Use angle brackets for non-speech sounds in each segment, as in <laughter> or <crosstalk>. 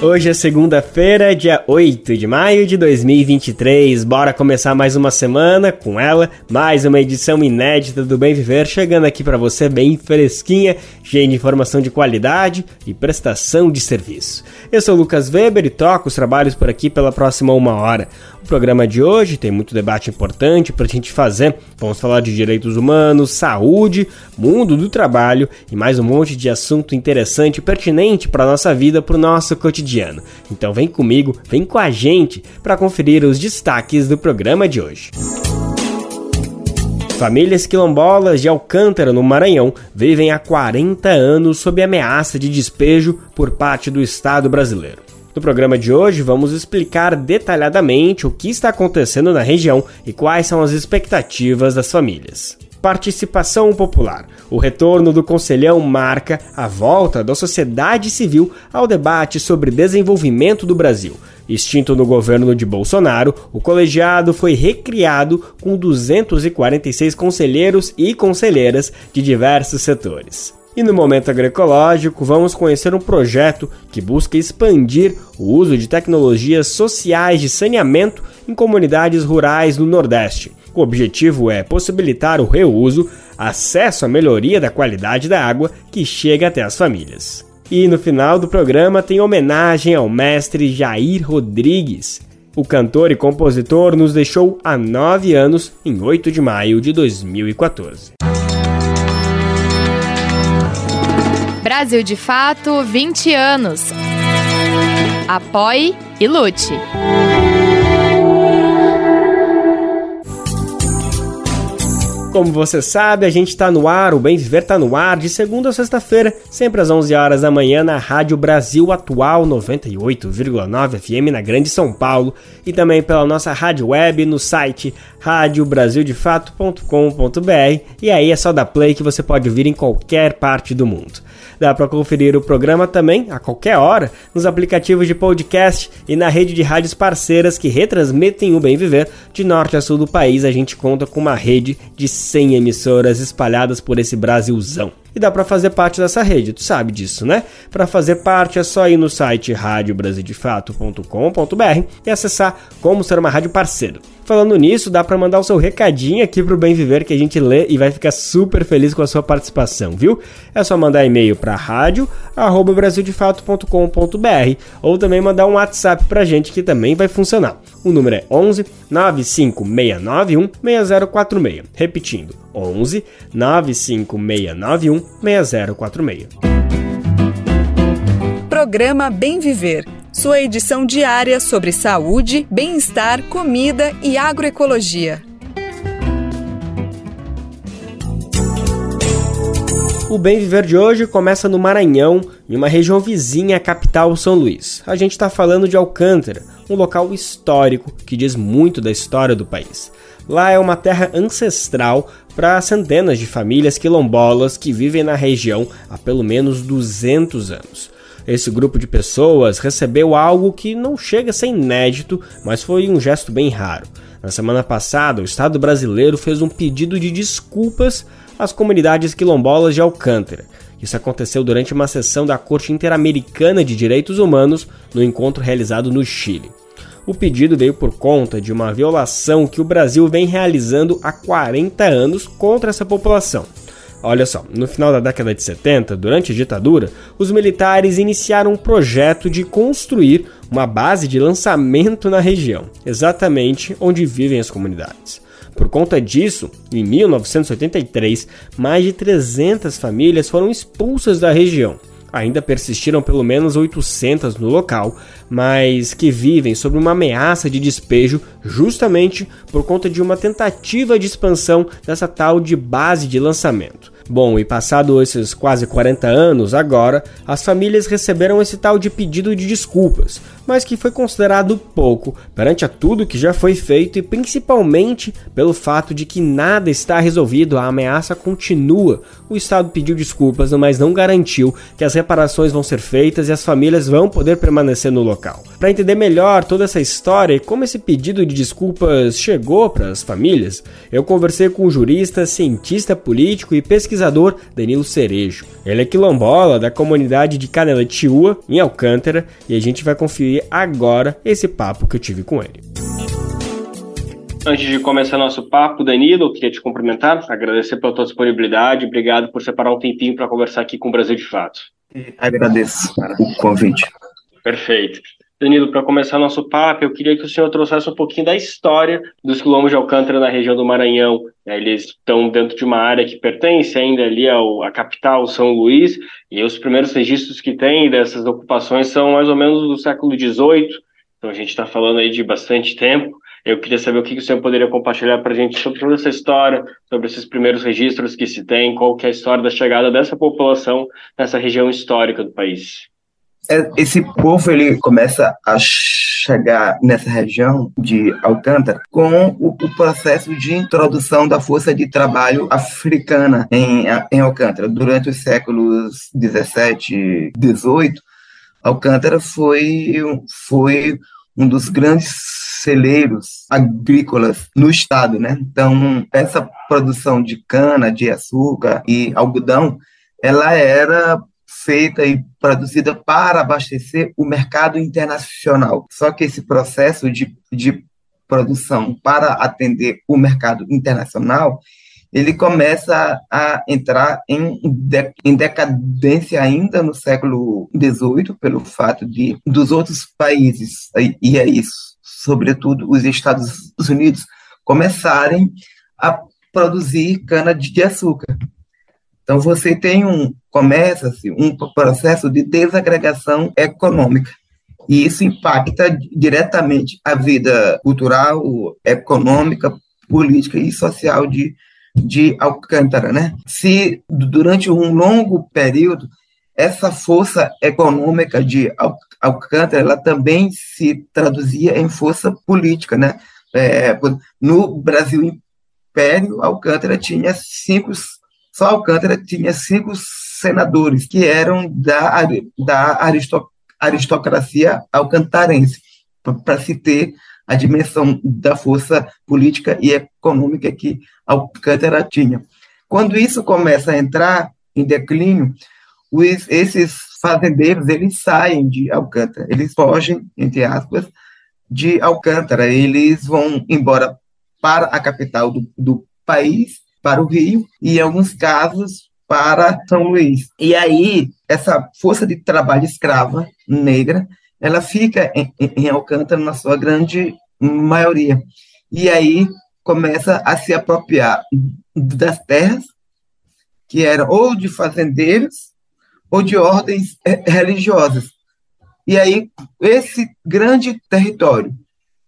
Hoje é segunda-feira, dia 8 de maio de 2023. Bora começar mais uma semana com ela, mais uma edição inédita do Bem Viver, chegando aqui para você bem fresquinha, cheia de informação de qualidade e prestação de serviço. Eu sou Lucas Weber e toco os trabalhos por aqui pela próxima uma hora. O programa de hoje tem muito debate importante para a gente fazer. Vamos falar de direitos humanos, saúde, mundo do trabalho e mais um monte de assunto interessante e pertinente para nossa vida, para o nosso cotidiano cotidiano. Então vem comigo, vem com a gente para conferir os destaques do programa de hoje. Famílias quilombolas de Alcântara, no Maranhão, vivem há 40 anos sob ameaça de despejo por parte do Estado brasileiro. No programa de hoje, vamos explicar detalhadamente o que está acontecendo na região e quais são as expectativas das famílias. Participação popular. O retorno do Conselhão marca a volta da sociedade civil ao debate sobre desenvolvimento do Brasil. Extinto no governo de Bolsonaro, o colegiado foi recriado com 246 conselheiros e conselheiras de diversos setores. E no momento agroecológico, vamos conhecer um projeto que busca expandir o uso de tecnologias sociais de saneamento em comunidades rurais no Nordeste. O objetivo é possibilitar o reuso, acesso à melhoria da qualidade da água que chega até as famílias. E no final do programa tem homenagem ao mestre Jair Rodrigues. O cantor e compositor nos deixou há nove anos, em 8 de maio de 2014. Brasil de Fato 20 anos. Apoie e lute. Como você sabe, a gente está no ar, o Bem Viver está no ar de segunda a sexta-feira, sempre às 11 horas da manhã na Rádio Brasil Atual 98,9 FM na Grande São Paulo e também pela nossa rádio web no site radiobrasildefato.com.br e aí é só dar play que você pode ouvir em qualquer parte do mundo. Dá para conferir o programa também, a qualquer hora, nos aplicativos de podcast e na rede de rádios parceiras que retransmitem o Bem Viver. De norte a sul do país, a gente conta com uma rede de 100 emissoras espalhadas por esse Brasilzão e dá para fazer parte dessa rede, tu sabe disso, né? Para fazer parte é só ir no site radiobrasildefato.com.br e acessar como ser uma rádio parceiro. Falando nisso, dá para mandar o seu recadinho aqui pro Bem Viver que a gente lê e vai ficar super feliz com a sua participação, viu? É só mandar e-mail para rádio@brasildefato.com.br ou também mandar um WhatsApp pra gente que também vai funcionar. O número é 11 95691 6046. Repetindo, 11 95691 6046. Programa Bem Viver. Sua edição diária sobre saúde, bem-estar, comida e agroecologia. O Bem Viver de hoje começa no Maranhão, em uma região vizinha à capital São Luís. A gente está falando de Alcântara, um local histórico que diz muito da história do país. Lá é uma terra ancestral para centenas de famílias quilombolas que vivem na região há pelo menos 200 anos. Esse grupo de pessoas recebeu algo que não chega a ser inédito, mas foi um gesto bem raro. Na semana passada, o Estado brasileiro fez um pedido de desculpas às comunidades quilombolas de Alcântara. Isso aconteceu durante uma sessão da Corte Interamericana de Direitos Humanos no encontro realizado no Chile. O pedido veio por conta de uma violação que o Brasil vem realizando há 40 anos contra essa população. Olha só, no final da década de 70, durante a ditadura, os militares iniciaram um projeto de construir uma base de lançamento na região, exatamente onde vivem as comunidades. Por conta disso, em 1983, mais de 300 famílias foram expulsas da região ainda persistiram pelo menos 800 no local, mas que vivem sob uma ameaça de despejo justamente por conta de uma tentativa de expansão dessa tal de base de lançamento. Bom, e passado esses quase 40 anos, agora as famílias receberam esse tal de pedido de desculpas, mas que foi considerado pouco perante a tudo que já foi feito e principalmente pelo fato de que nada está resolvido, a ameaça continua. O Estado pediu desculpas, mas não garantiu que as reparações vão ser feitas e as famílias vão poder permanecer no local. Para entender melhor toda essa história e como esse pedido de desculpas chegou para as famílias, eu conversei com o jurista, cientista político e pesquisador Danilo Cerejo. Ele é quilombola da comunidade de Caneletiúa, em Alcântara, e a gente vai conferir agora esse papo que eu tive com ele. Antes de começar nosso papo, Danilo, eu queria te cumprimentar, agradecer pela tua disponibilidade, obrigado por separar um tempinho para conversar aqui com o Brasil de Fato. Agradeço o convite. Perfeito. Danilo, para começar nosso papo, eu queria que o senhor trouxesse um pouquinho da história dos quilombos de Alcântara na região do Maranhão. Eles estão dentro de uma área que pertence ainda ali ao, à capital, São Luís, e os primeiros registros que tem dessas ocupações são mais ou menos do século XVIII, então a gente está falando aí de bastante tempo. Eu queria saber o que o senhor poderia compartilhar para a gente sobre toda essa história, sobre esses primeiros registros que se tem, qual que é a história da chegada dessa população nessa região histórica do país. É, esse povo ele começa a chegar nessa região de Alcântara com o, o, processo de introdução da força de trabalho africana em, em Alcântara. Durante os séculos 17 e 18, Alcântara foi, foi um dos grandes celeiros agrícolas no estado, né? Então, essa produção de cana, de açúcar e algodão, ela era feita e produzida para abastecer o mercado internacional. Só que esse processo de, de produção para atender o mercado internacional, ele começa a entrar em, de, em decadência ainda no século XVIII, pelo fato de dos outros países, e é isso, sobretudo os Estados Unidos, começarem a produzir cana de açúcar. Então você tem um começa-se um processo de desagregação econômica. E isso impacta diretamente a vida cultural, econômica, política e social de, de Alcântara. Né? Se durante um longo período essa força econômica de Alcântara ela também se traduzia em força política. Né? É, no Brasil Império, Alcântara tinha cinco só Alcântara tinha cinco senadores que eram da, da aristocracia alcantarense, para se ter a dimensão da força política e econômica que Alcântara tinha. Quando isso começa a entrar em declínio, os, esses fazendeiros eles saem de Alcântara, eles fogem, entre aspas, de Alcântara, eles vão embora para a capital do, do país para o Rio e, em alguns casos, para São Luís. E aí, essa força de trabalho escrava negra, ela fica em, em Alcântara na sua grande maioria. E aí começa a se apropriar das terras, que eram ou de fazendeiros ou de ordens religiosas. E aí, esse grande território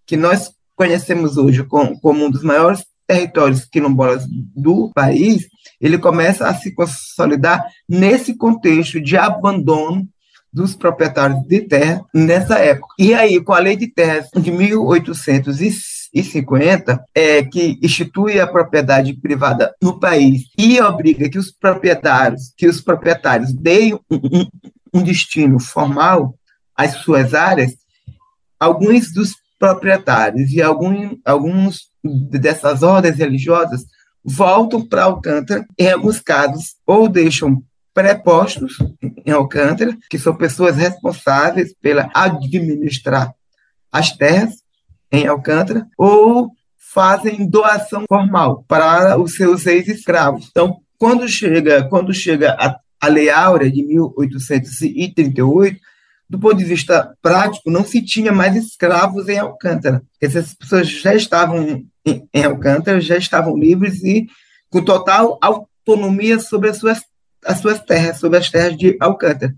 que nós conhecemos hoje como, como um dos maiores territórios quilombolas do país, ele começa a se consolidar nesse contexto de abandono dos proprietários de terra nessa época. E aí, com a lei de terras de 1850, é, que institui a propriedade privada no país e obriga que os proprietários, que os proprietários deem um, um, destino formal às suas áreas, alguns dos proprietários e algum, alguns dessas ordens religiosas voltam para Alcântara, em alguns casos, ou deixam prepostos em Alcântara, que são pessoas responsáveis pela administrar as terras em Alcântara, ou fazem doação formal para os seus ex-escravos. Então, quando chega, quando chega a, a Lei Áurea de 1838, do ponto de vista prático, não se tinha mais escravos em Alcântara. Essas pessoas já estavam em, Alcântara, já estavam livres e com total autonomia sobre as suas, as suas terras, sobre as terras de Alcântara.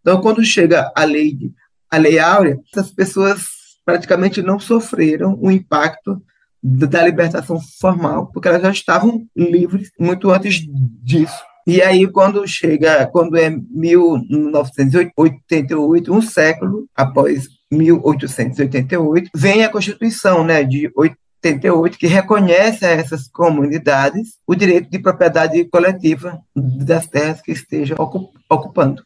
Então, quando chega a lei, a lei Áurea, essas pessoas praticamente não sofreram o impacto da libertação formal, porque elas já estavam livres muito antes disso. E aí, quando chega, quando é 1988, um século após 1888, vem a Constituição né, de 88, que reconhece a essas comunidades o direito de propriedade coletiva das terras que estejam ocupando.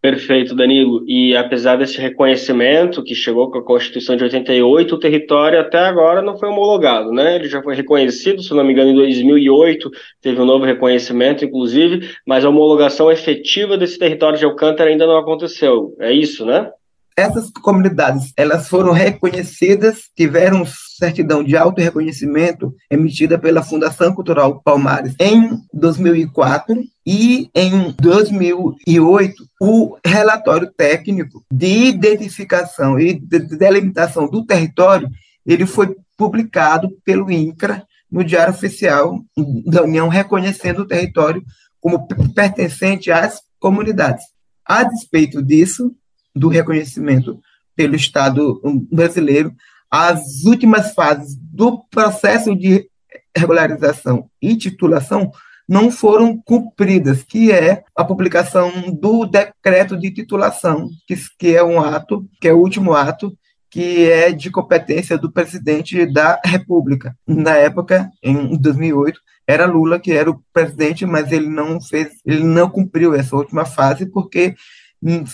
Perfeito, Danilo. E apesar desse reconhecimento que chegou com a Constituição de 88, o território até agora não foi homologado, né? Ele já foi reconhecido, se não me engano, em 2008, teve um novo reconhecimento, inclusive, mas a homologação efetiva desse território de Alcântara ainda não aconteceu. É isso, né? Essas comunidades, elas foram reconhecidas, tiveram certidão de auto-reconhecimento emitida pela Fundação Cultural Palmares em 2004 e em 2008 o relatório técnico de identificação e de delimitação do território ele foi publicado pelo INCRA no Diário Oficial da União reconhecendo o território como pertencente às comunidades. A despeito disso, do reconhecimento pelo Estado brasileiro, as últimas fases do processo de regularização e titulação não foram cumpridas, que é a publicação do decreto de titulação, que, que é um ato, que é o último ato, que é de competência do presidente da República. Na época, em 2008, era Lula que era o presidente, mas ele não fez, ele não cumpriu essa última fase porque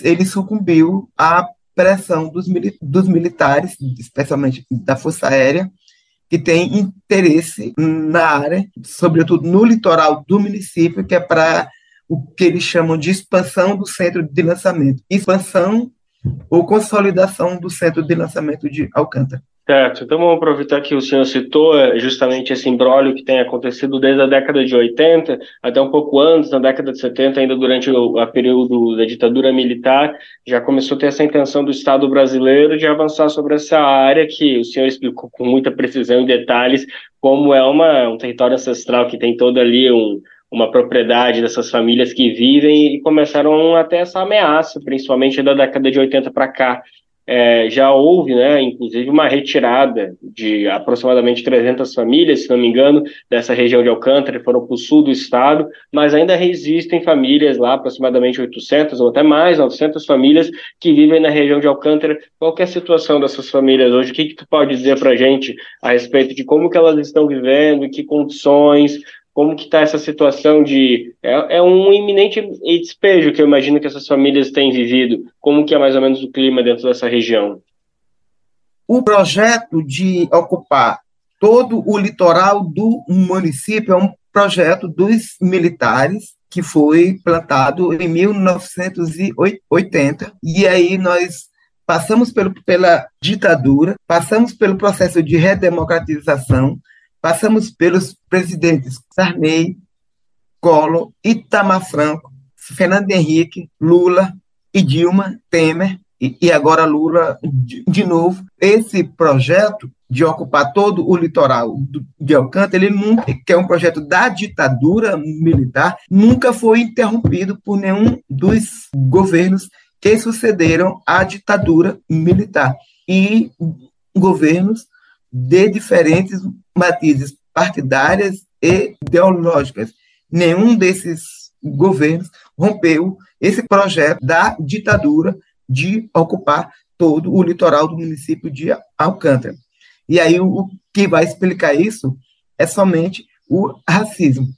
ele sucumbiu à pressão dos, dos militares, especialmente da Força Aérea, que tem interesse na área, sobretudo no litoral do município, que é para o que eles chamam de expansão do centro de lançamento. Expansão ou consolidação do centro de lançamento de Alcântara. Certo, então vamos aproveitar que o senhor citou é, justamente esse embrólio que tem acontecido desde a década de 80 até um pouco antes, na década de 70, ainda durante o a período da ditadura militar, já começou a ter essa intenção do Estado brasileiro de avançar sobre essa área que o senhor explicou com muita precisão e detalhes, como é uma, um território ancestral que tem todo ali um, uma propriedade dessas famílias que vivem e começaram a ter essa ameaça, principalmente da década de 80 para cá, é, já houve, né, inclusive, uma retirada de aproximadamente 300 famílias, se não me engano, dessa região de Alcântara, foram para o sul do estado, mas ainda existem famílias lá, aproximadamente 800 ou até mais, 900 famílias que vivem na região de Alcântara. Qual é a situação dessas famílias hoje? O que, que tu pode dizer para a gente a respeito de como que elas estão vivendo, em que condições, como que está essa situação de é, é, um iminente despejo que eu imagino que essas famílias têm vivido. Como que é mais ou menos o clima dentro dessa região? O projeto de ocupar todo o litoral do município é um projeto dos militares que foi plantado em 1980 e aí nós passamos pelo, pela ditadura, passamos pelo processo de redemocratização, Passamos pelos presidentes Sarney, Collor, Itamar Franco, Fernando Henrique, Lula e Dilma, Temer, e, e agora Lula de, de, novo. Esse projeto de ocupar todo o litoral de Alcântara, ele nunca, que é um projeto da ditadura militar, nunca foi interrompido por nenhum dos governos que sucederam à ditadura militar. E governos de diferentes matizes partidárias e ideológicas. Nenhum desses governos rompeu esse projeto da ditadura de ocupar todo o litoral do município de Alcântara. E aí o que vai explicar isso é somente o racismo,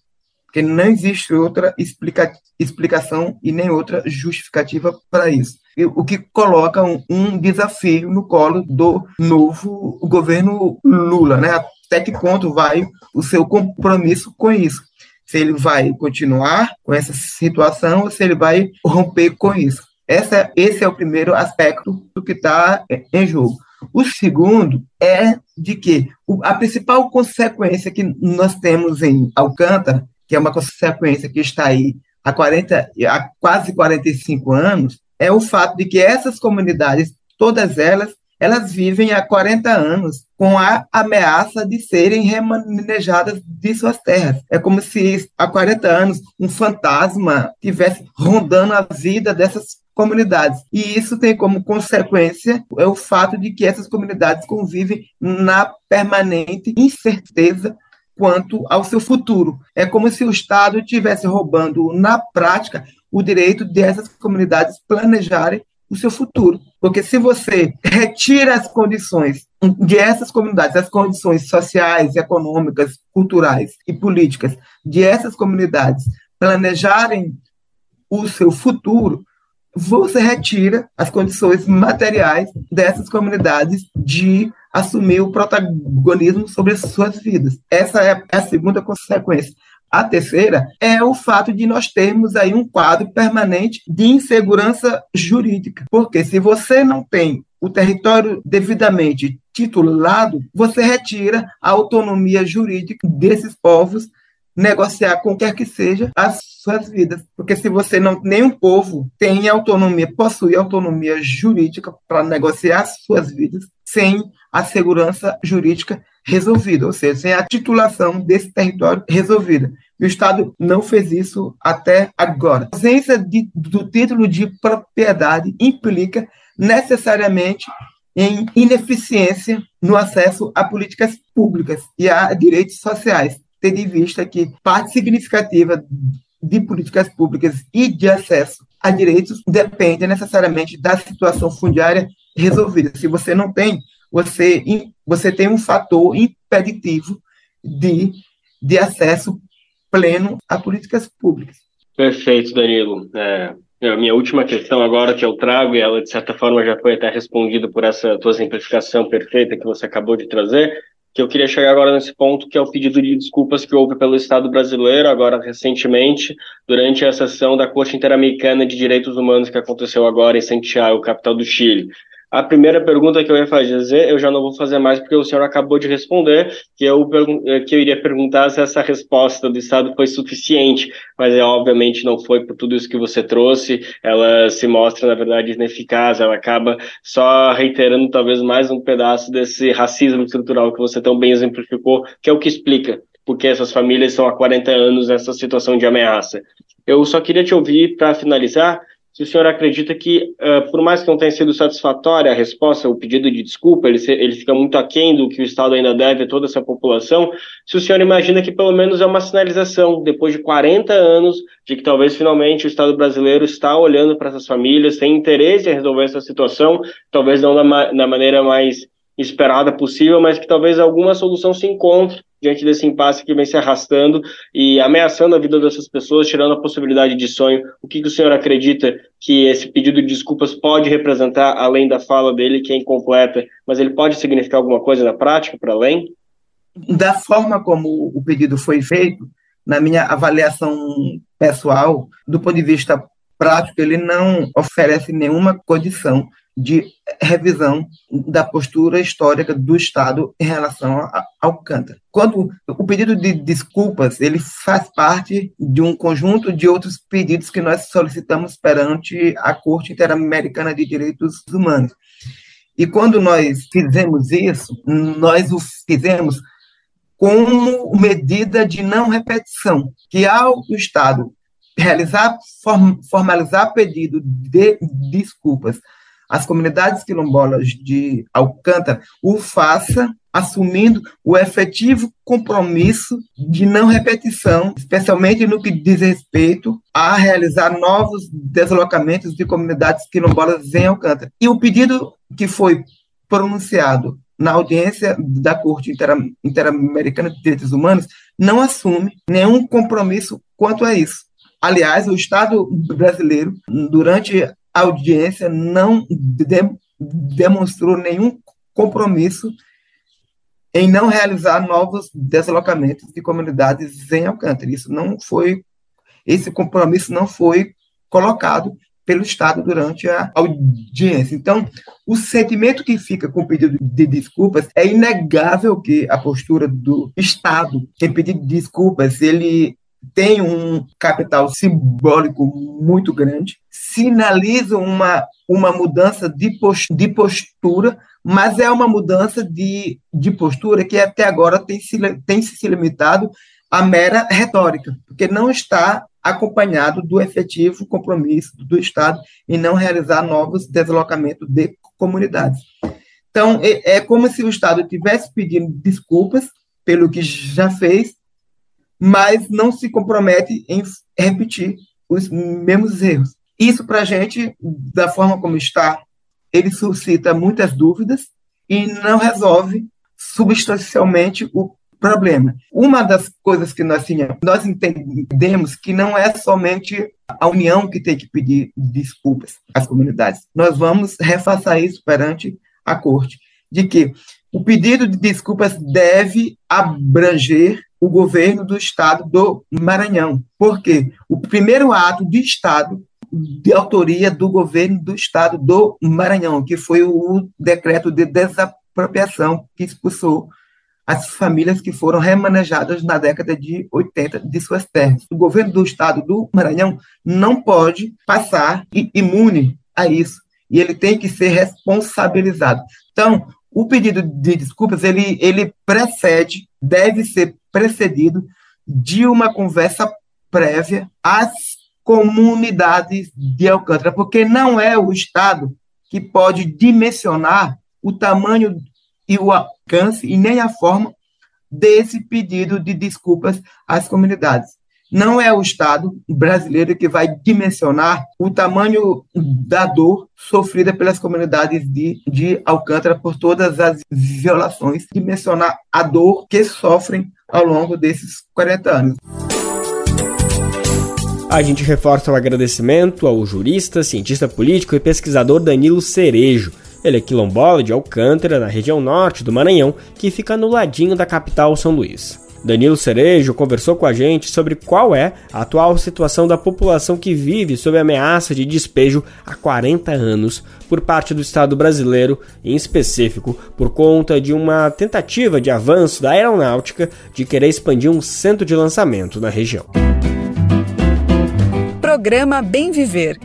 porque não existe outra explica explicação e nem outra justificativa para isso. O que coloca um, um desafio no colo do novo governo Lula, né? Até que ponto vai o seu compromisso com isso. Se ele vai continuar com essa situação ou se ele vai romper com isso. Essa, esse é o primeiro aspecto do que está em jogo. O segundo é de que a principal consequência que nós temos em Alcântara, que é uma consequência que está aí há, 40, há quase 45 anos, é o fato de que essas comunidades, todas elas, elas vivem há 40 anos com a ameaça de serem remanejadas de suas terras. É como se há 40 anos um fantasma tivesse rondando a vida dessas comunidades. E isso tem como consequência o fato de que essas comunidades convivem na permanente incerteza quanto ao seu futuro. É como se o Estado estivesse roubando, na prática, o direito dessas comunidades planejarem o seu futuro. Porque se você retira as condições de essas comunidades, as condições sociais, econômicas, culturais e políticas de essas comunidades planejarem o seu futuro, você retira as condições materiais dessas comunidades de assumir o protagonismo sobre as suas vidas. Essa é a segunda consequência. A terceira é o fato de nós termos aí um quadro permanente de insegurança jurídica. Porque se você não tem o território devidamente titulado, você retira a autonomia jurídica desses povos negociar com quer que seja as suas vidas. Porque se você não, nenhum povo tem autonomia, possui autonomia jurídica para negociar suas vidas sem a segurança jurídica resolvida, ou seja, sem a titulação desse território resolvida. E o Estado não fez isso até agora. A ausência de, do título de propriedade implica necessariamente em ineficiência no acesso a políticas públicas e a direitos sociais tendo em vista que parte significativa de políticas públicas e de acesso a direitos depende necessariamente da situação fundiária resolvida. Se você não tem, você, você tem um fator impeditivo de, de acesso pleno a políticas públicas. Perfeito, Danilo. É, a minha última questão agora que eu trago, e ela de certa forma já foi até respondida por essa tua simplificação perfeita que você acabou de trazer, que eu queria chegar agora nesse ponto, que é o pedido de desculpas que houve pelo Estado brasileiro, agora recentemente, durante a sessão da Corte Interamericana de Direitos Humanos que aconteceu agora em Santiago, capital do Chile. A primeira pergunta que eu ia fazer, eu já não vou fazer mais porque o senhor acabou de responder, que eu, que eu iria perguntar se essa resposta do Estado foi suficiente, mas é, obviamente não foi por tudo isso que você trouxe, ela se mostra, na verdade, ineficaz, ela acaba só reiterando talvez mais um pedaço desse racismo estrutural que você tão bem exemplificou, que é o que explica porque essas famílias estão há 40 anos nessa situação de ameaça. Eu só queria te ouvir para finalizar se o senhor acredita que, uh, por mais que não tenha sido satisfatória a resposta, o pedido de desculpa, ele, ele fica muito aquém do que o Estado ainda deve a toda essa população, se o senhor imagina que pelo menos é uma sinalização, depois de 40 anos, de que talvez finalmente o Estado brasileiro está olhando para essas famílias, tem interesse em resolver essa situação, talvez não da, da maneira mais esperada possível, mas que talvez alguma solução se encontre diante desse impasse que vem se arrastando e ameaçando a vida dessas pessoas, tirando a possibilidade de sonho. O que, que o senhor acredita que esse pedido de desculpas pode representar, além da fala dele, que é incompleta, mas ele pode significar alguma coisa na prática, para além? Da forma como o pedido foi feito, na minha avaliação pessoal, do ponto de vista prático, ele não oferece nenhuma condição de revisão da postura histórica do Estado em relação ao Alcântara. Quando o pedido de desculpas ele faz parte de um conjunto de outros pedidos que nós solicitamos perante a Corte Interamericana de Direitos Humanos. E quando nós fizemos isso, nós o fizemos como medida de não repetição, que ao Estado realizar, formalizar pedido de desculpas as comunidades quilombolas de Alcântara o faça assumindo o efetivo compromisso de não repetição, especialmente no que diz respeito a realizar novos deslocamentos de comunidades quilombolas em Alcântara. E o pedido que foi pronunciado na audiência da Corte Interamericana de Direitos Humanos não assume nenhum compromisso quanto a isso. Aliás, o Estado brasileiro, durante a audiência não de, demonstrou nenhum compromisso em não realizar novos deslocamentos de comunidades em Alcântara. Isso não foi, esse compromisso não foi colocado pelo Estado durante a audiência. Então, o sentimento que fica com o pedido de desculpas é inegável que a postura do Estado em pedir desculpas, ele tem um capital simbólico muito grande, sinaliza uma, uma mudança de, de postura, mas é uma mudança de, de postura que até agora tem se, tem se limitado à mera retórica, porque não está acompanhado do efetivo compromisso do Estado em não realizar novos deslocamentos de comunidades. Então, é, é como se o Estado estivesse pedindo desculpas pelo que já fez, mas não se compromete em repetir os mesmos erros. Isso, para a gente, da forma como está, ele suscita muitas dúvidas e não resolve substancialmente o problema. Uma das coisas que nós nós entendemos que não é somente a União que tem que pedir desculpas às comunidades. Nós vamos refaçar isso perante a Corte, de que o pedido de desculpas deve abranger o governo do estado do Maranhão, porque o primeiro ato de estado de autoria do governo do estado do Maranhão, que foi o decreto de desapropriação que expulsou as famílias que foram remanejadas na década de 80 de suas terras. O governo do estado do Maranhão não pode passar imune a isso e ele tem que ser responsabilizado. Então, o pedido de desculpas ele, ele precede, deve ser precedido de uma conversa prévia às comunidades de Alcântara, porque não é o Estado que pode dimensionar o tamanho e o alcance e nem a forma desse pedido de desculpas às comunidades. Não é o Estado brasileiro que vai dimensionar o tamanho da dor sofrida pelas comunidades de, de Alcântara por todas as violações, dimensionar a dor que sofrem ao longo desses 40 anos. A gente reforça o agradecimento ao jurista, cientista político e pesquisador Danilo Cerejo ele é quilombola de Alcântara, na região norte do Maranhão, que fica no ladinho da capital São Luís. Danilo Cerejo conversou com a gente sobre qual é a atual situação da população que vive sob ameaça de despejo há 40 anos por parte do Estado brasileiro, em específico por conta de uma tentativa de avanço da aeronáutica de querer expandir um centro de lançamento na região. Programa Bem Viver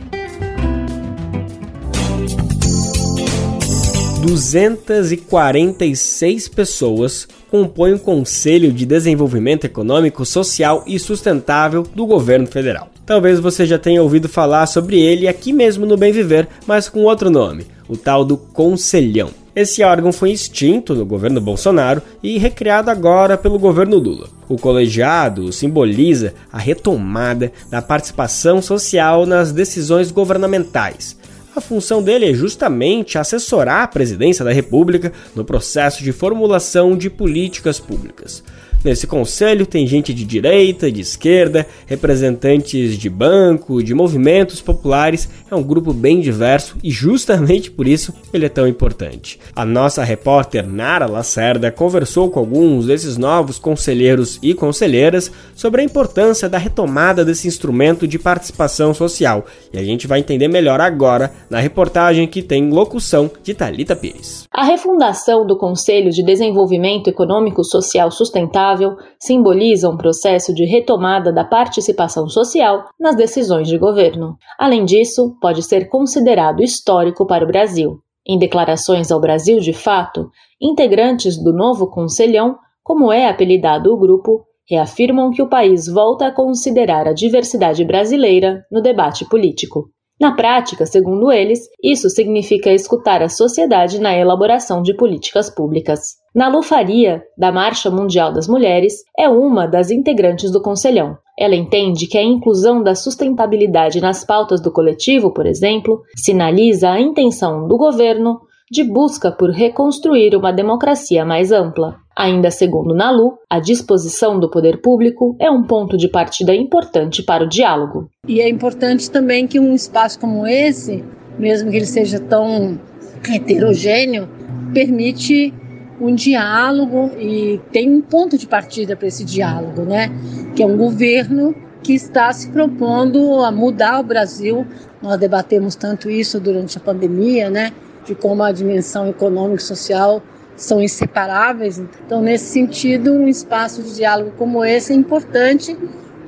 246 pessoas compõem o Conselho de Desenvolvimento Econômico, Social e Sustentável do governo federal. Talvez você já tenha ouvido falar sobre ele aqui mesmo no Bem Viver, mas com outro nome, o tal do Conselhão. Esse órgão foi extinto no governo Bolsonaro e recriado agora pelo governo Lula. O colegiado simboliza a retomada da participação social nas decisões governamentais a função dele é justamente assessorar a presidência da República no processo de formulação de políticas públicas. Nesse conselho tem gente de direita, de esquerda, representantes de banco, de movimentos populares. É um grupo bem diverso e justamente por isso ele é tão importante. A nossa repórter Nara Lacerda conversou com alguns desses novos conselheiros e conselheiras sobre a importância da retomada desse instrumento de participação social. E a gente vai entender melhor agora na reportagem que tem locução de Talita Pires. A refundação do Conselho de Desenvolvimento Econômico Social Sustentável simboliza um processo de retomada da participação social nas decisões de governo. Além disso, pode ser considerado histórico para o Brasil. Em declarações ao Brasil de Fato, integrantes do novo Conselhão, como é apelidado o grupo, reafirmam que o país volta a considerar a diversidade brasileira no debate político. Na prática, segundo eles, isso significa escutar a sociedade na elaboração de políticas públicas. Nalu Faria, da Marcha Mundial das Mulheres, é uma das integrantes do Conselhão. Ela entende que a inclusão da sustentabilidade nas pautas do coletivo, por exemplo, sinaliza a intenção do governo de busca por reconstruir uma democracia mais ampla. Ainda segundo Nalu, a disposição do poder público é um ponto de partida importante para o diálogo. E é importante também que um espaço como esse, mesmo que ele seja tão heterogêneo, permite um diálogo e tem um ponto de partida para esse diálogo, né? Que é um governo que está se propondo a mudar o Brasil. Nós debatemos tanto isso durante a pandemia, né? De como a dimensão econômica e social são inseparáveis. Então, nesse sentido, um espaço de diálogo como esse é importante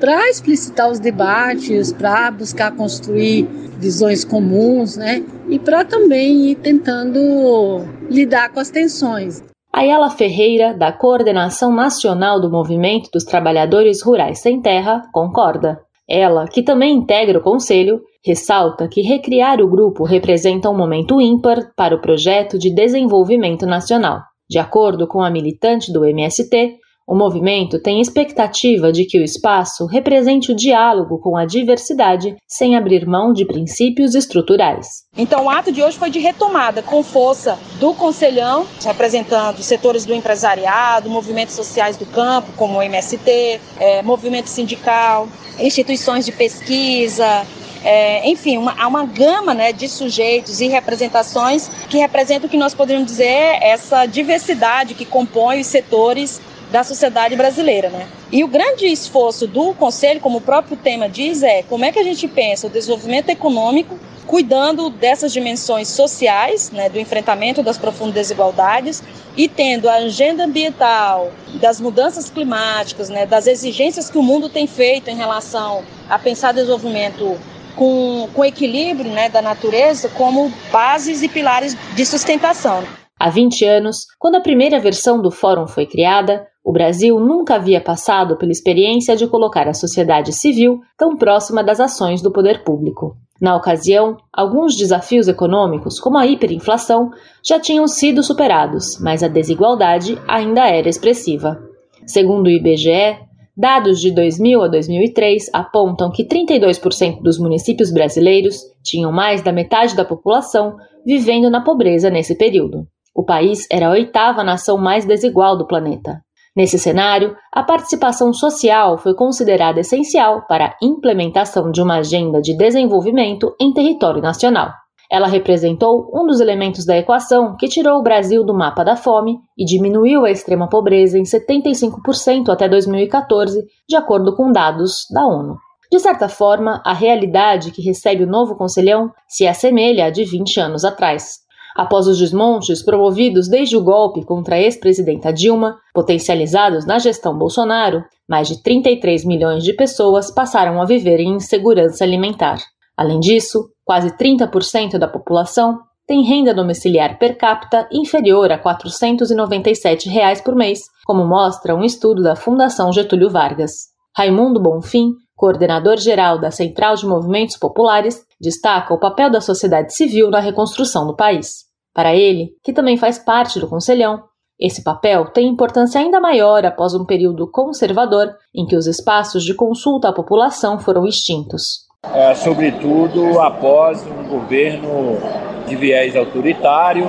para explicitar os debates, para buscar construir visões comuns, né? E para também ir tentando lidar com as tensões. Ayala Ferreira, da Coordenação Nacional do Movimento dos Trabalhadores Rurais Sem Terra, concorda. Ela, que também integra o Conselho, ressalta que recriar o grupo representa um momento ímpar para o projeto de desenvolvimento nacional. De acordo com a militante do MST, O movimento tem expectativa de que o espaço represente o diálogo com a diversidade sem abrir mão de princípios estruturais. Então, o ato de hoje foi de retomada com força do Conselhão, representando setores do empresariado, movimentos sociais do campo, como o MST, é, movimento sindical, instituições de pesquisa, é, enfim, uma, há uma gama né, de sujeitos e representações que representam o que nós poderíamos dizer essa diversidade que compõe os setores da sociedade brasileira, né? E o grande esforço do Conselho, como o próprio tema diz, é como é que a gente pensa o desenvolvimento econômico cuidando dessas dimensões sociais, né, do enfrentamento das profundas desigualdades e tendo a agenda ambiental, das mudanças climáticas, né, das exigências que o mundo tem feito em relação a pensar desenvolvimento com, com equilíbrio né, da natureza como bases e pilares de sustentação. Há 20 anos, quando a primeira versão do fórum foi criada, o Brasil nunca havia passado pela experiência de colocar a sociedade civil tão próxima das ações do poder público. Na ocasião, alguns desafios econômicos, como a hiperinflação, já tinham sido superados, mas a desigualdade ainda era expressiva. Segundo o IBGE, dados de 2000 a 2003 apontam que 32% dos municípios brasileiros tinham mais da metade da população vivendo na pobreza nesse período. O país era a oitava nação mais desigual do planeta. Nesse cenário, a participação social foi considerada essencial para a implementação de uma agenda de desenvolvimento em território nacional. Ela representou um dos elementos da equação que tirou o Brasil do mapa da fome e diminuiu a extrema pobreza em 75% até 2014, de acordo com dados da ONU. De certa forma, a realidade que recebe o novo conselhão se assemelha à de 20 anos atrás. Após os desmontes promovidos desde o golpe contra a ex-presidenta Dilma, potencializados na gestão Bolsonaro, mais de 33 milhões de pessoas passaram a viver em insegurança alimentar. Além disso, quase 30% da população tem renda domiciliar per capita inferior a 497 reais por mês, como mostra um estudo da Fundação Getúlio Vargas. Raimundo Bonfim, coordenador geral da Central de Movimentos Populares, destaca o papel da sociedade civil na reconstrução do país. Para ele, que também faz parte do Conselhão, esse papel tem importância ainda maior após um período conservador em que os espaços de consulta à população foram extintos. É, sobretudo após um governo de viés autoritário,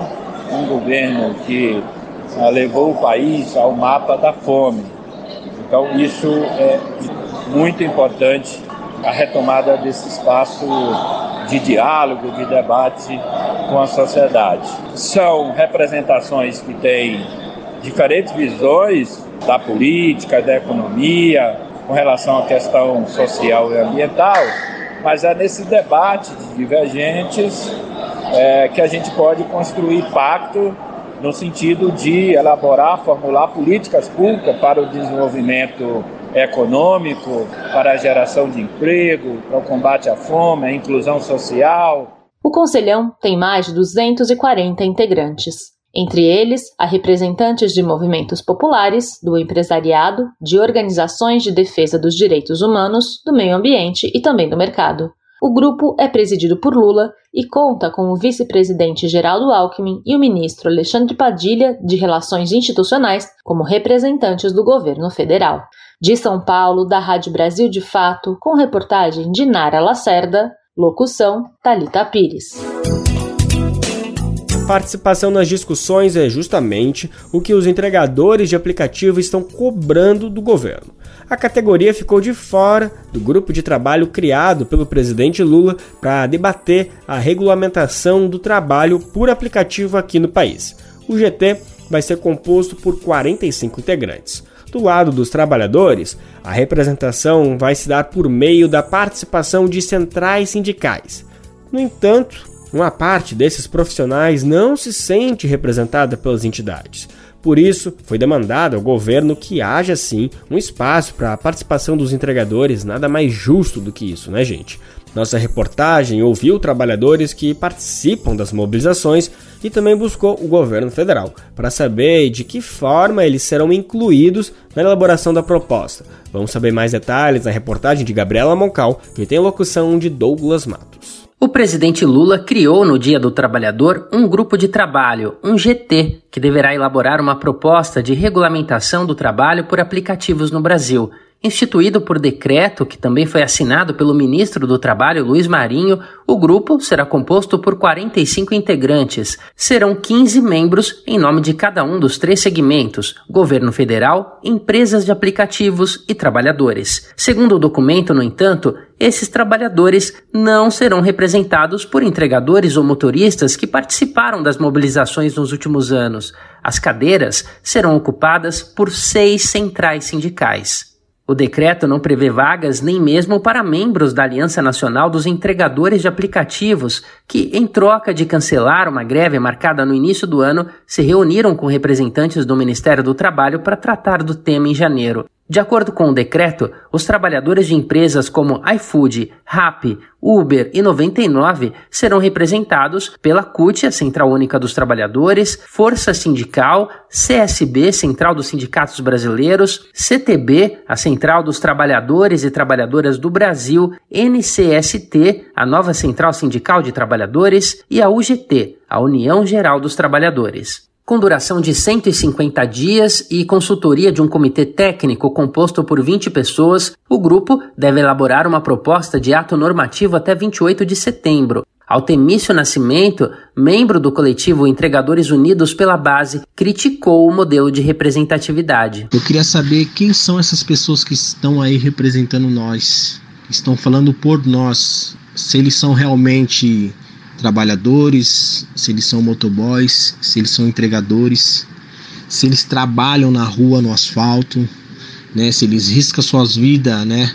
um governo que é, levou o país ao mapa da fome. Então, isso é muito importante a retomada desse espaço de diálogo, de debate com a sociedade. São representações que têm diferentes visões da política, da economia, com relação à questão social e ambiental, mas é nesse debate de divergentes é, que a gente pode construir pacto no sentido de elaborar, formular políticas públicas para o desenvolvimento econômico, para a geração de emprego, para o combate à fome, à inclusão social. O Conselhão tem mais de 240 integrantes. Entre eles, há representantes de movimentos populares, do empresariado, de organizações de defesa dos direitos humanos, do meio ambiente e também do mercado. O grupo é presidido por Lula e conta com o vice-presidente Geraldo Alckmin e o ministro Alexandre Padilha de Relações Institucionais como representantes do governo federal. De São Paulo, da Rádio Brasil de Fato, com reportagem de Nara Lacerda, locução Talita Pires. Participação nas discussões é justamente o que os entregadores de aplicativo estão cobrando do governo. A categoria ficou de fora do grupo de trabalho criado pelo presidente Lula para debater a regulamentação do trabalho por aplicativo aqui no país. O GT vai ser composto por 45 integrantes. Do lado dos trabalhadores, a representação vai se dar por meio da participação de centrais sindicais. No entanto, uma parte desses profissionais não se sente representada pelas entidades. Por isso, foi demandado ao governo que haja sim um espaço para a participação dos entregadores, nada mais justo do que isso, né, gente? Nossa reportagem ouviu trabalhadores que participam das mobilizações e também buscou o governo federal para saber de que forma eles serão incluídos na elaboração da proposta. Vamos saber mais detalhes na reportagem de Gabriela Moncal, que tem locução de Douglas Matos. O presidente Lula criou no Dia do Trabalhador um grupo de trabalho, um GT, que deverá elaborar uma proposta de regulamentação do trabalho por aplicativos no Brasil. Instituído por decreto, que também foi assinado pelo ministro do Trabalho, Luiz Marinho, o grupo será composto por 45 integrantes. Serão 15 membros em nome de cada um dos três segmentos: governo federal, empresas de aplicativos e trabalhadores. Segundo o documento, no entanto, esses trabalhadores não serão representados por entregadores ou motoristas que participaram das mobilizações nos últimos anos. As cadeiras serão ocupadas por seis centrais sindicais. O decreto não prevê vagas nem mesmo para membros da Aliança Nacional dos Entregadores de Aplicativos, que, em troca de cancelar uma greve marcada no início do ano, se reuniram com representantes do Ministério do Trabalho para tratar do tema em janeiro. De acordo com o decreto, os trabalhadores de empresas como iFood, Rappi, Uber e 99 serão representados pela CUT, a Central Única dos Trabalhadores, Força Sindical, CSB, Central dos Sindicatos Brasileiros, CTB, a Central dos Trabalhadores e Trabalhadoras do Brasil, NCST, a nova Central Sindical de Trabalhadores, e a UGT, a União Geral dos Trabalhadores com duração de 150 dias e consultoria de um comitê técnico composto por 20 pessoas, o grupo deve elaborar uma proposta de ato normativo até 28 de setembro. Altemício Nascimento, membro do coletivo Entregadores Unidos pela Base, criticou o modelo de representatividade. Eu queria saber quem são essas pessoas que estão aí representando nós, que estão falando por nós, se eles são realmente trabalhadores, se eles são motoboys, se eles são entregadores, se eles trabalham na rua, no asfalto, né, se eles riscam suas vidas, né,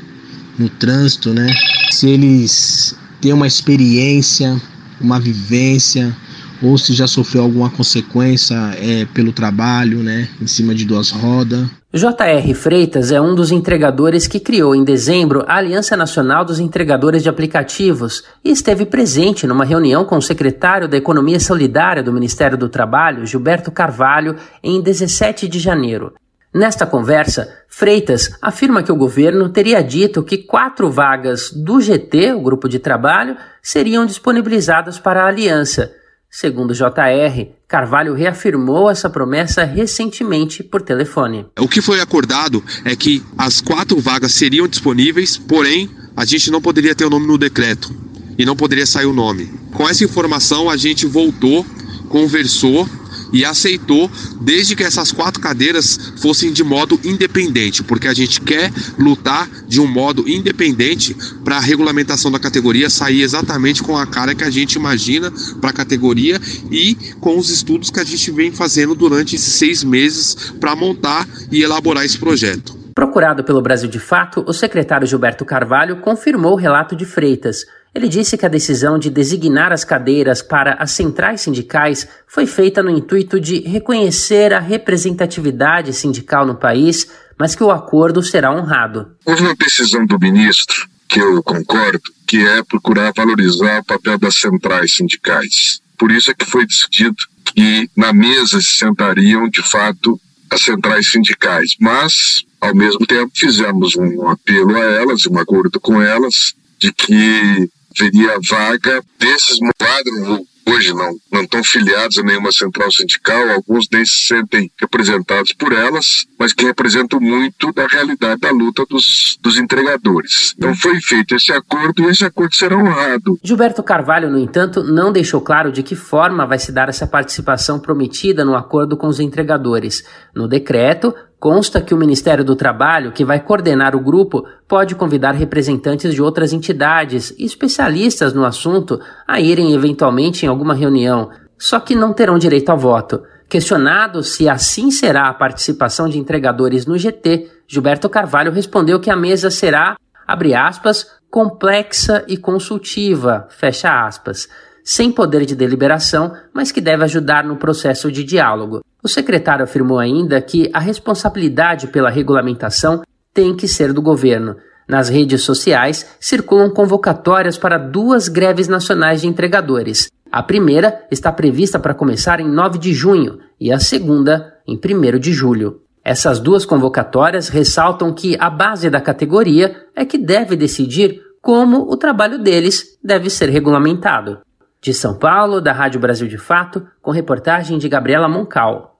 no trânsito, né, se eles têm uma experiência, uma vivência, ou se já sofreu alguma consequência é, pelo trabalho, né, em cima de duas rodas. J.R. Freitas é um dos entregadores que criou em dezembro a Aliança Nacional dos Entregadores de Aplicativos e esteve presente numa reunião com o secretário da Economia Solidária do Ministério do Trabalho, Gilberto Carvalho, em 17 de janeiro. Nesta conversa, Freitas afirma que o governo teria dito que quatro vagas do GT, o grupo de trabalho, seriam disponibilizadas para a aliança Segundo JR, Carvalho reafirmou essa promessa recentemente por telefone. O que foi acordado é que as quatro vagas seriam disponíveis, porém a gente não poderia ter o nome no decreto e não poderia sair o nome. Com essa informação a gente voltou, conversou e aceitou desde que essas quatro cadeiras fossem de modo independente, porque a gente quer lutar de um modo independente para a regulamentação da categoria sair exatamente com a cara que a gente imagina para a categoria e com os estudos que a gente vem fazendo durante esses seis meses para montar e elaborar esse projeto. Procurado pelo Brasil de Fato, o secretário Gilberto Carvalho confirmou o relato de Freitas. Ele disse que a decisão de designar as cadeiras para as centrais sindicais foi feita no intuito de reconhecer a representatividade sindical no país, mas que o acordo será honrado. Houve uma decisão do ministro, que eu concordo, que é procurar valorizar o papel das centrais sindicais. Por isso é que foi decidido que na mesa se sentariam, de fato, as centrais sindicais. Mas, ao mesmo tempo, fizemos um apelo a elas, um acordo com elas, de que teria vaga desses quadros hoje não não estão filiados a nenhuma central sindical, alguns nem se sentem representados por elas, mas que representam muito da realidade da luta dos, dos entregadores. Então foi feito esse acordo e esse acordo será honrado. Gilberto Carvalho, no entanto, não deixou claro de que forma vai se dar essa participação prometida no acordo com os entregadores. No decreto, Consta que o Ministério do Trabalho, que vai coordenar o grupo, pode convidar representantes de outras entidades e especialistas no assunto a irem eventualmente em alguma reunião, só que não terão direito ao voto. Questionado se assim será a participação de entregadores no GT, Gilberto Carvalho respondeu que a mesa será, abre aspas, complexa e consultiva, fecha aspas sem poder de deliberação, mas que deve ajudar no processo de diálogo. O secretário afirmou ainda que a responsabilidade pela regulamentação tem que ser do governo. Nas redes sociais circulam convocatórias para duas greves nacionais de entregadores. A primeira está prevista para começar em 9 de junho e a segunda em 1 de julho. Essas duas convocatórias ressaltam que a base da categoria é que deve decidir como o trabalho deles deve ser regulamentado. De São Paulo, da Rádio Brasil de Fato, com reportagem de Gabriela Moncal.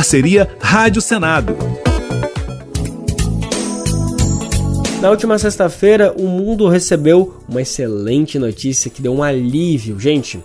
parceria Rádio Senado. Na última sexta-feira, o mundo recebeu uma excelente notícia que deu um alívio. Gente,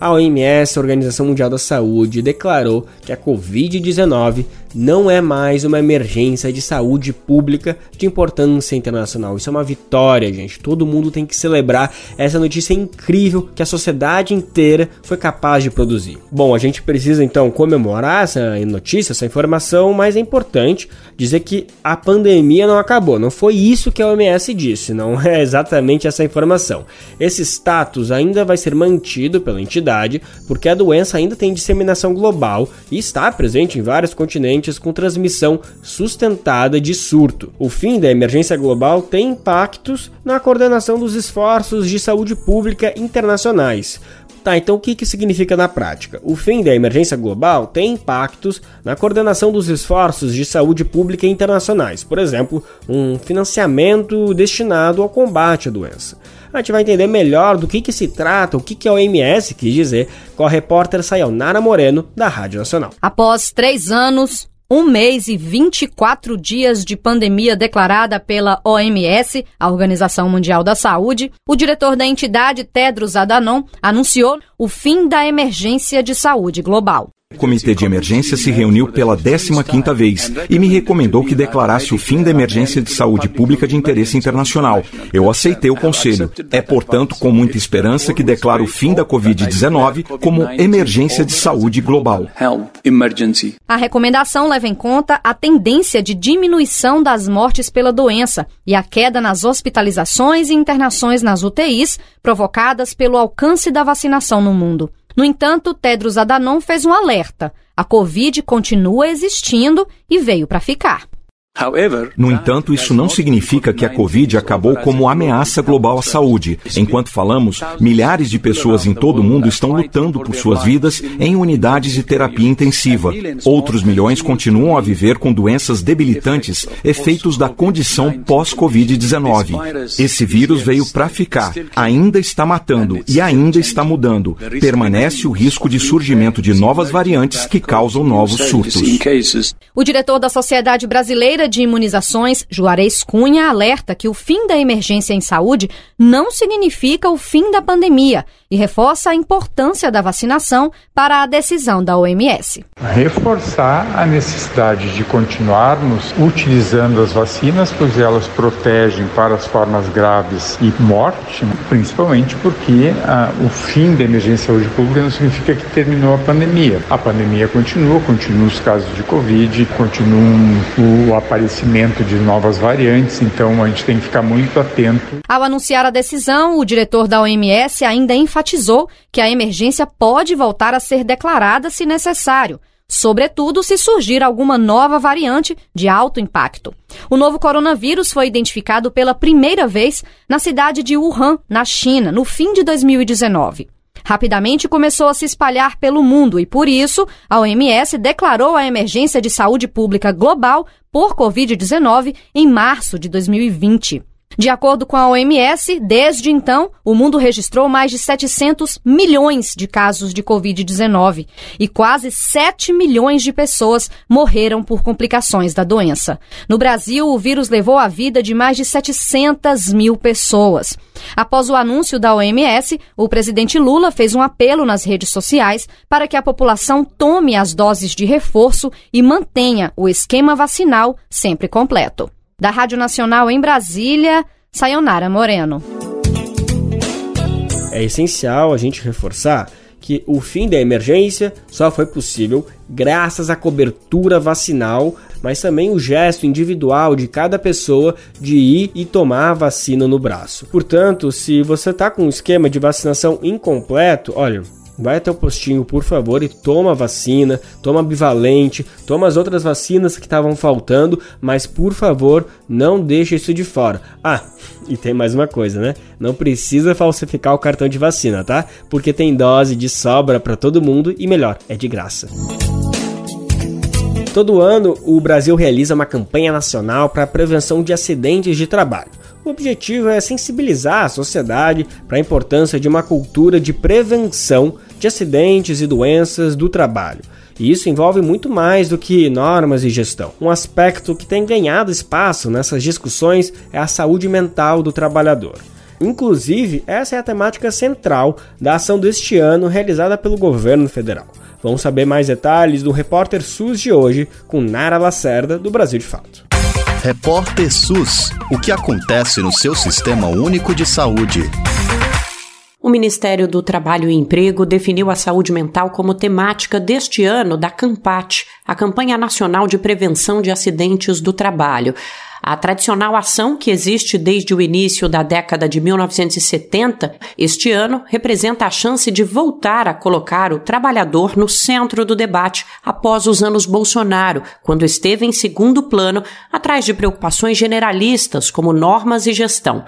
a OMS, a Organização Mundial da Saúde, declarou que a Covid-19 não é mais uma emergência de saúde pública de importância internacional. Isso é uma vitória, gente. Todo mundo tem que celebrar essa notícia incrível que a sociedade inteira foi capaz de produzir. Bom, a gente precisa então comemorar essa notícia, essa informação, mas é importante dizer que a pandemia não acabou. Não foi isso que a OMS disse, não é exatamente essa informação. Esse status ainda vai ser mantido pela entidade porque a doença ainda tem disseminação global e está presente em vários continentes com transmissão sustentada de surto. O fim da emergência global tem impactos na coordenação dos esforços de saúde pública internacionais. Tá, então o que, que significa na prática? O fim da emergência global tem impactos na coordenação dos esforços de saúde pública internacionais, por exemplo, um financiamento destinado ao combate à doença. A gente vai entender melhor do que, que se trata, o que, que a OMS quis dizer, com a repórter Sayonara Moreno, da Rádio Nacional. Após três anos, um mês e 24 dias de pandemia declarada pela OMS, a Organização Mundial da Saúde, o diretor da entidade, Tedros Adhanom, anunciou o fim da emergência de saúde global. O Comitê de Emergência se reuniu pela 15ª vez e me recomendou que declarasse o fim da emergência de saúde pública de interesse internacional. Eu aceitei o conselho. É, portanto, com muita esperança que declaro o fim da Covid-19 como emergência de saúde global. A recomendação leva em conta a tendência de diminuição das mortes pela doença e a queda nas hospitalizações e internações nas UTIs provocadas pelo alcance da vacinação no mundo. No entanto, Tedros Adhanom fez um alerta. A Covid continua existindo e veio para ficar. No entanto, isso não significa que a Covid acabou como ameaça global à saúde. Enquanto falamos, milhares de pessoas em todo o mundo estão lutando por suas vidas em unidades de terapia intensiva. Outros milhões continuam a viver com doenças debilitantes, efeitos da condição pós-Covid-19. Esse vírus veio para ficar, ainda está matando e ainda está mudando. Permanece o risco de surgimento de novas variantes que causam novos surtos. O diretor da Sociedade Brasileira de Imunizações, Juarez Cunha, alerta que o fim da emergência em saúde não significa o fim da pandemia e reforça a importância da vacinação para a decisão da OMS. Reforçar a necessidade de continuarmos utilizando as vacinas, pois elas protegem para as formas graves e morte, principalmente porque ah, o fim da emergência em saúde pública não significa que terminou a pandemia. A pandemia continua, continuam os casos de Covid, continuam o aparecimento de novas variantes, então a gente tem que ficar muito atento. Ao anunciar a decisão, o diretor da OMS ainda enfatizou que a emergência pode voltar a ser declarada se necessário, sobretudo se surgir alguma nova variante de alto impacto. O novo coronavírus foi identificado pela primeira vez na cidade de Wuhan, na China, no fim de 2019. Rapidamente começou a se espalhar pelo mundo e, por isso, a OMS declarou a emergência de saúde pública global por Covid-19 em março de 2020. De acordo com a OMS, desde então, o mundo registrou mais de 700 milhões de casos de Covid-19 e quase 7 milhões de pessoas morreram por complicações da doença. No Brasil, o vírus levou a vida de mais de 700 mil pessoas. Após o anúncio da OMS, o presidente Lula fez um apelo nas redes sociais para que a população tome as doses de reforço e mantenha o esquema vacinal sempre completo. Da Rádio Nacional em Brasília, Sayonara Moreno. É essencial a gente reforçar que o fim da emergência só foi possível graças à cobertura vacinal mas também o gesto individual de cada pessoa de ir e tomar a vacina no braço. Portanto, se você está com um esquema de vacinação incompleto, olha, vai até o postinho, por favor, e toma a vacina, toma a bivalente, toma as outras vacinas que estavam faltando, mas por favor, não deixe isso de fora. Ah, <laughs> e tem mais uma coisa, né? Não precisa falsificar o cartão de vacina, tá? Porque tem dose de sobra para todo mundo e melhor, é de graça. Todo ano, o Brasil realiza uma campanha nacional para a prevenção de acidentes de trabalho. O objetivo é sensibilizar a sociedade para a importância de uma cultura de prevenção de acidentes e doenças do trabalho. E isso envolve muito mais do que normas e gestão. Um aspecto que tem ganhado espaço nessas discussões é a saúde mental do trabalhador. Inclusive, essa é a temática central da ação deste ano realizada pelo governo federal. Vamos saber mais detalhes do repórter SUS de hoje com Nara Lacerda, do Brasil de Fato. Repórter SUS: O que acontece no seu sistema único de saúde? O Ministério do Trabalho e Emprego definiu a saúde mental como temática deste ano da CAMPAT, a Campanha Nacional de Prevenção de Acidentes do Trabalho. A tradicional ação, que existe desde o início da década de 1970, este ano representa a chance de voltar a colocar o trabalhador no centro do debate após os anos Bolsonaro, quando esteve em segundo plano, atrás de preocupações generalistas como normas e gestão.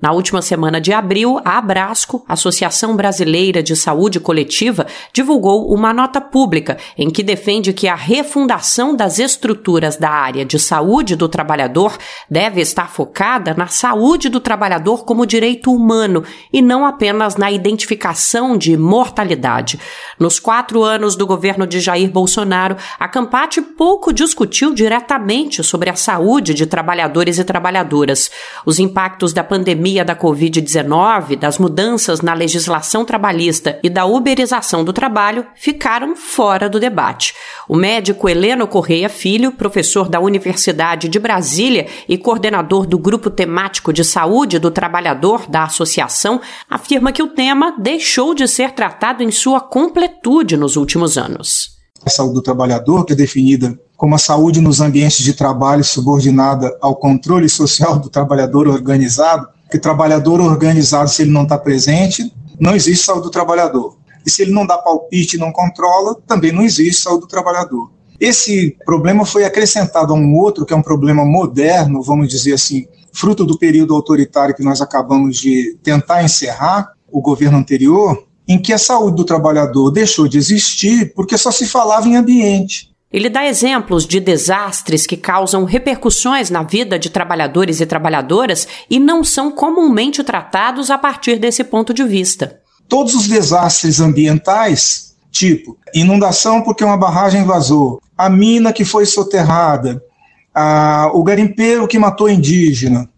Na última semana de abril, a Abrasco, Associação Brasileira de Saúde Coletiva, divulgou uma nota pública em que defende que a refundação das estruturas da área de saúde do trabalhador deve estar focada na saúde do trabalhador como direito humano e não apenas na identificação de mortalidade. Nos quatro anos do governo de Jair Bolsonaro, a Campate pouco discutiu diretamente sobre a saúde de trabalhadores e trabalhadoras. Os impactos da pandemia da Covid-19, das mudanças na legislação trabalhista e da uberização do trabalho ficaram fora do debate. O médico Heleno Correia Filho, professor da Universidade de Brasília, e coordenador do Grupo Temático de Saúde do Trabalhador da associação, afirma que o tema deixou de ser tratado em sua completude nos últimos anos. A saúde do trabalhador, que é definida como a saúde nos ambientes de trabalho subordinada ao controle social do trabalhador organizado, que trabalhador organizado, se ele não está presente, não existe saúde do trabalhador. E se ele não dá palpite e não controla, também não existe saúde do trabalhador. Esse problema foi acrescentado a um outro, que é um problema moderno, vamos dizer assim, fruto do período autoritário que nós acabamos de tentar encerrar, o governo anterior, em que a saúde do trabalhador deixou de existir porque só se falava em ambiente. Ele dá exemplos de desastres que causam repercussões na vida de trabalhadores e trabalhadoras e não são comumente tratados a partir desse ponto de vista. Todos os desastres ambientais, tipo inundação porque uma barragem vazou, a mina que foi soterrada, a, o garimpeiro que matou indígena,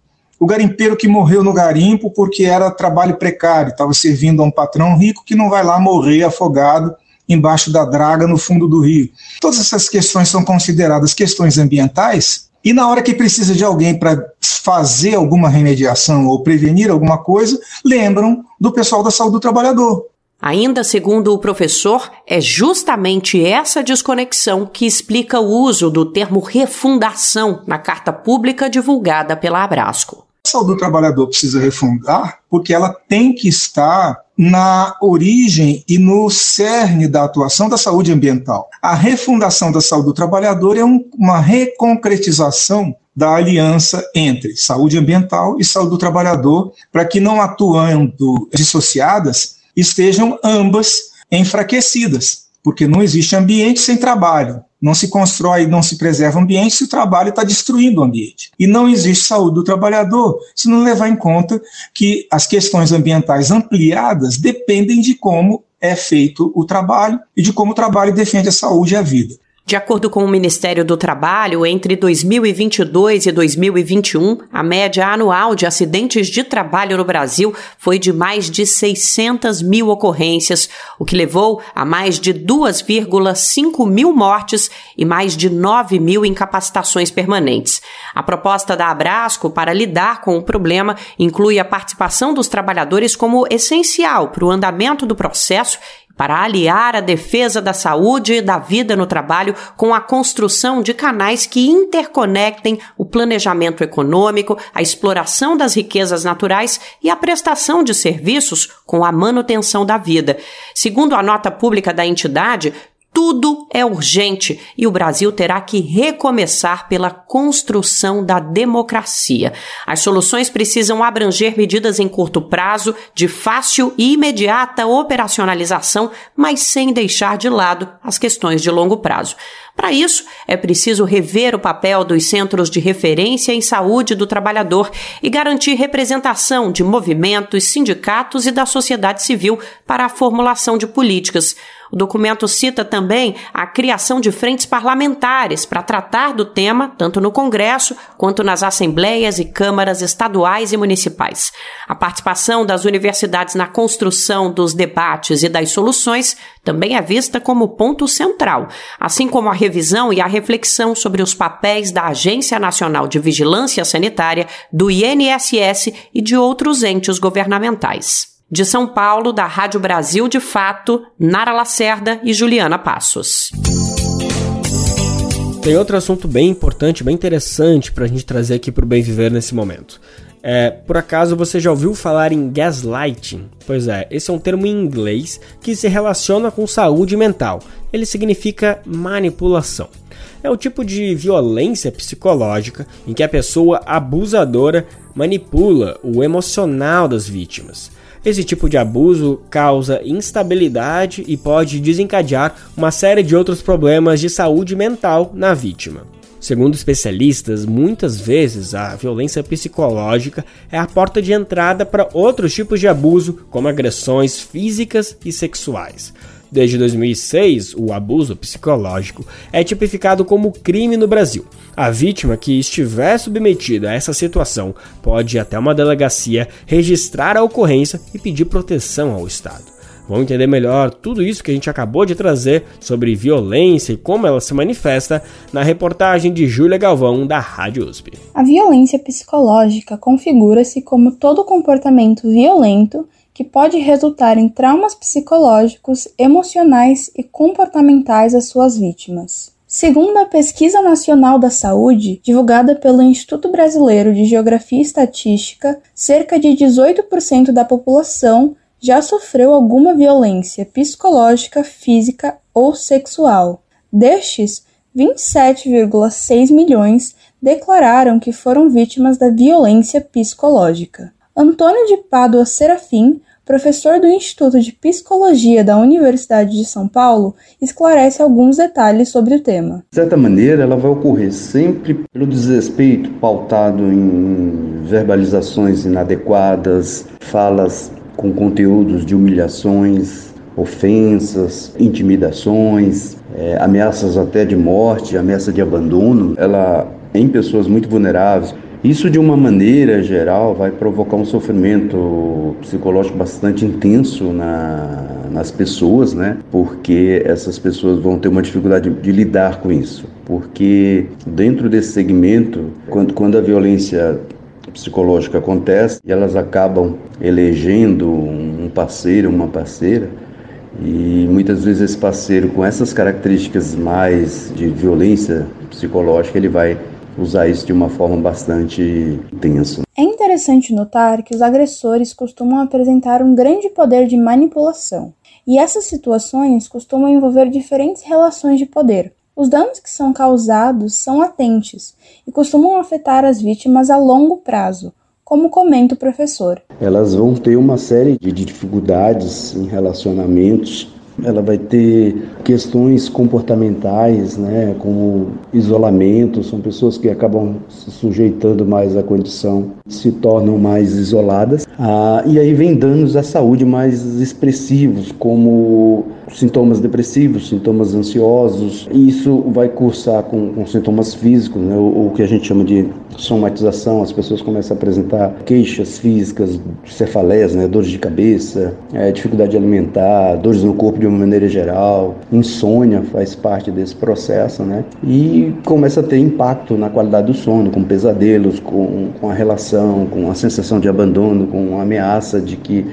o garimpeiro que morreu no garimpo porque era trabalho precário, estava servindo a um patrão rico que não vai lá morrer afogado embaixo da draga no fundo do rio. Todas essas questões são consideradas questões ambientais e na hora que precisa de alguém para fazer alguma remediação ou prevenir alguma coisa, lembram do pessoal da saúde do trabalhador. Ainda segundo o professor, é justamente essa desconexão que explica o uso do termo refundação na carta pública divulgada pela Abrasco. A saúde do trabalhador precisa refundar porque ela tem que estar na origem e no cerne da atuação da saúde ambiental. A refundação da saúde do trabalhador é um, uma reconcretização da aliança entre saúde ambiental e saúde do trabalhador, para que não atuando dissociadas, estejam ambas enfraquecidas, porque não existe ambiente sem trabalho. Não se constrói, não se preserva o ambiente se o trabalho está destruindo o ambiente. E não existe saúde do trabalhador se não levar em conta que as questões ambientais ampliadas dependem de como é feito o trabalho e de como o trabalho defende a saúde e a vida. De acordo com o Ministério do Trabalho, entre 2022 e 2021, a média anual de acidentes de trabalho no Brasil foi de mais de 600 mil ocorrências, o que levou a mais de 2,5 mil mortes e mais de 9 mil incapacitações permanentes. A proposta da Abrasco para lidar com o problema inclui a participação dos trabalhadores como essencial para o andamento do processo para aliar a defesa da saúde e da vida no trabalho com a construção de canais que interconectem o planejamento econômico, a exploração das riquezas naturais e a prestação de serviços com a manutenção da vida. Segundo a nota pública da entidade, tudo é urgente e o Brasil terá que recomeçar pela construção da democracia. As soluções precisam abranger medidas em curto prazo, de fácil e imediata operacionalização, mas sem deixar de lado as questões de longo prazo. Para isso, é preciso rever o papel dos centros de referência em saúde do trabalhador e garantir representação de movimentos, sindicatos e da sociedade civil para a formulação de políticas. O documento cita também a criação de frentes parlamentares para tratar do tema, tanto no Congresso quanto nas assembleias e câmaras estaduais e municipais. A participação das universidades na construção dos debates e das soluções também é vista como ponto central, assim como a revisão e a reflexão sobre os papéis da Agência Nacional de Vigilância Sanitária, do INSS e de outros entes governamentais. De São Paulo, da Rádio Brasil de Fato, Nara Lacerda e Juliana Passos. Tem outro assunto bem importante, bem interessante para a gente trazer aqui para o Bem Viver nesse momento. É, por acaso você já ouviu falar em gaslighting? Pois é, esse é um termo em inglês que se relaciona com saúde mental. Ele significa manipulação. É o tipo de violência psicológica em que a pessoa abusadora manipula o emocional das vítimas. Esse tipo de abuso causa instabilidade e pode desencadear uma série de outros problemas de saúde mental na vítima. Segundo especialistas, muitas vezes a violência psicológica é a porta de entrada para outros tipos de abuso, como agressões físicas e sexuais. Desde 2006, o abuso psicológico é tipificado como crime no Brasil. A vítima que estiver submetida a essa situação pode ir até uma delegacia registrar a ocorrência e pedir proteção ao Estado. Vamos entender melhor tudo isso que a gente acabou de trazer sobre violência e como ela se manifesta na reportagem de Júlia Galvão, da Rádio USP. A violência psicológica configura-se como todo comportamento violento que pode resultar em traumas psicológicos, emocionais e comportamentais às suas vítimas. Segundo a Pesquisa Nacional da Saúde, divulgada pelo Instituto Brasileiro de Geografia e Estatística, cerca de 18% da população já sofreu alguma violência psicológica, física ou sexual. Destes, 27,6 milhões declararam que foram vítimas da violência psicológica. Antônio de Pádua Serafim, professor do Instituto de Psicologia da Universidade de São Paulo, esclarece alguns detalhes sobre o tema. De certa maneira, ela vai ocorrer sempre pelo desrespeito pautado em verbalizações inadequadas, falas com conteúdos de humilhações, ofensas, intimidações, é, ameaças até de morte, ameaça de abandono, ela em pessoas muito vulneráveis. Isso, de uma maneira geral, vai provocar um sofrimento psicológico bastante intenso na, nas pessoas, né? Porque essas pessoas vão ter uma dificuldade de, de lidar com isso. Porque dentro desse segmento, quando, quando a violência psicológica acontece e elas acabam elegendo um parceiro, uma parceira, e muitas vezes esse parceiro com essas características mais de violência psicológica, ele vai usar isso de uma forma bastante intensa. É interessante notar que os agressores costumam apresentar um grande poder de manipulação, e essas situações costumam envolver diferentes relações de poder, os danos que são causados são latentes e costumam afetar as vítimas a longo prazo, como comenta o professor. Elas vão ter uma série de dificuldades em relacionamentos ela vai ter questões comportamentais, né, como isolamento, são pessoas que acabam se sujeitando mais à condição, se tornam mais isoladas. Ah, e aí vem danos à saúde mais expressivos, como sintomas depressivos, sintomas ansiosos. E isso vai cursar com, com sintomas físicos, né, o, o que a gente chama de somatização, as pessoas começam a apresentar queixas físicas, cefaleias, né, dores de cabeça, é, dificuldade alimentar, dores no corpo de uma maneira geral, insônia faz parte desse processo, né, e começa a ter impacto na qualidade do sono, com pesadelos, com, com a relação, com a sensação de abandono, com a ameaça de que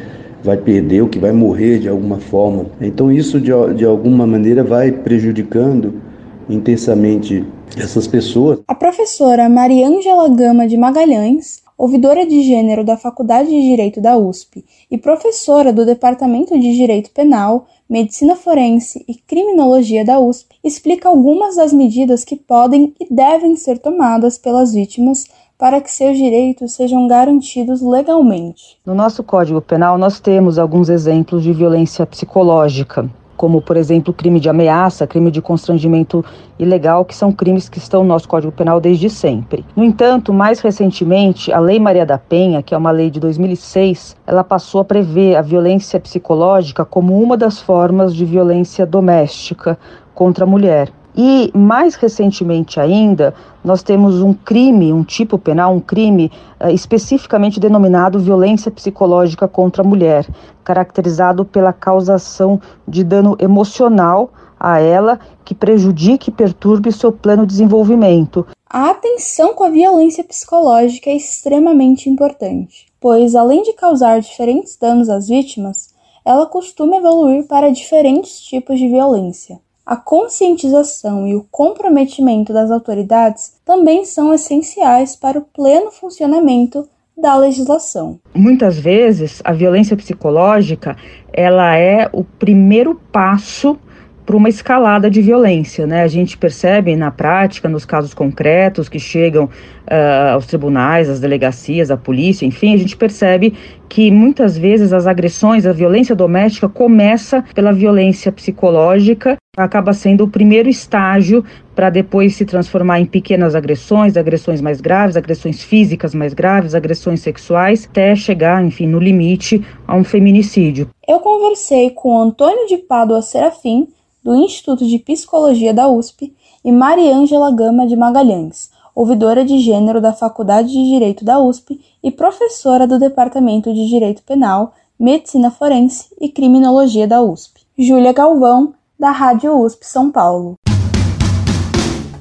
vai perder ou que vai morrer de alguma forma. Então isso de, de alguma maneira vai prejudicando intensamente essas pessoas. A professora Mariângela Gama de Magalhães, ouvidora de gênero da Faculdade de Direito da USP e professora do Departamento de Direito Penal, Medicina Forense e Criminologia da USP, explica algumas das medidas que podem e devem ser tomadas pelas vítimas para que seus direitos sejam garantidos legalmente. No nosso Código Penal, nós temos alguns exemplos de violência psicológica, como, por exemplo, crime de ameaça, crime de constrangimento ilegal, que são crimes que estão no nosso Código Penal desde sempre. No entanto, mais recentemente, a Lei Maria da Penha, que é uma lei de 2006, ela passou a prever a violência psicológica como uma das formas de violência doméstica contra a mulher. E mais recentemente ainda, nós temos um crime, um tipo penal, um crime uh, especificamente denominado violência psicológica contra a mulher, caracterizado pela causação de dano emocional a ela que prejudique e perturbe seu plano de desenvolvimento. A atenção com a violência psicológica é extremamente importante, pois além de causar diferentes danos às vítimas, ela costuma evoluir para diferentes tipos de violência. A conscientização e o comprometimento das autoridades também são essenciais para o pleno funcionamento da legislação. Muitas vezes a violência psicológica, ela é o primeiro passo para uma escalada de violência, né? A gente percebe na prática, nos casos concretos que chegam uh, aos tribunais, às delegacias, à polícia, enfim, a gente percebe que muitas vezes as agressões, a violência doméstica começa pela violência psicológica, acaba sendo o primeiro estágio para depois se transformar em pequenas agressões, agressões mais graves, agressões físicas mais graves, agressões sexuais, até chegar, enfim, no limite a um feminicídio. Eu conversei com Antônio de Pádua Serafim, do Instituto de Psicologia da USP, e Mariângela Gama de Magalhães, ouvidora de gênero da Faculdade de Direito da USP e professora do Departamento de Direito Penal, Medicina Forense e Criminologia da USP. Júlia Galvão, da Rádio USP São Paulo.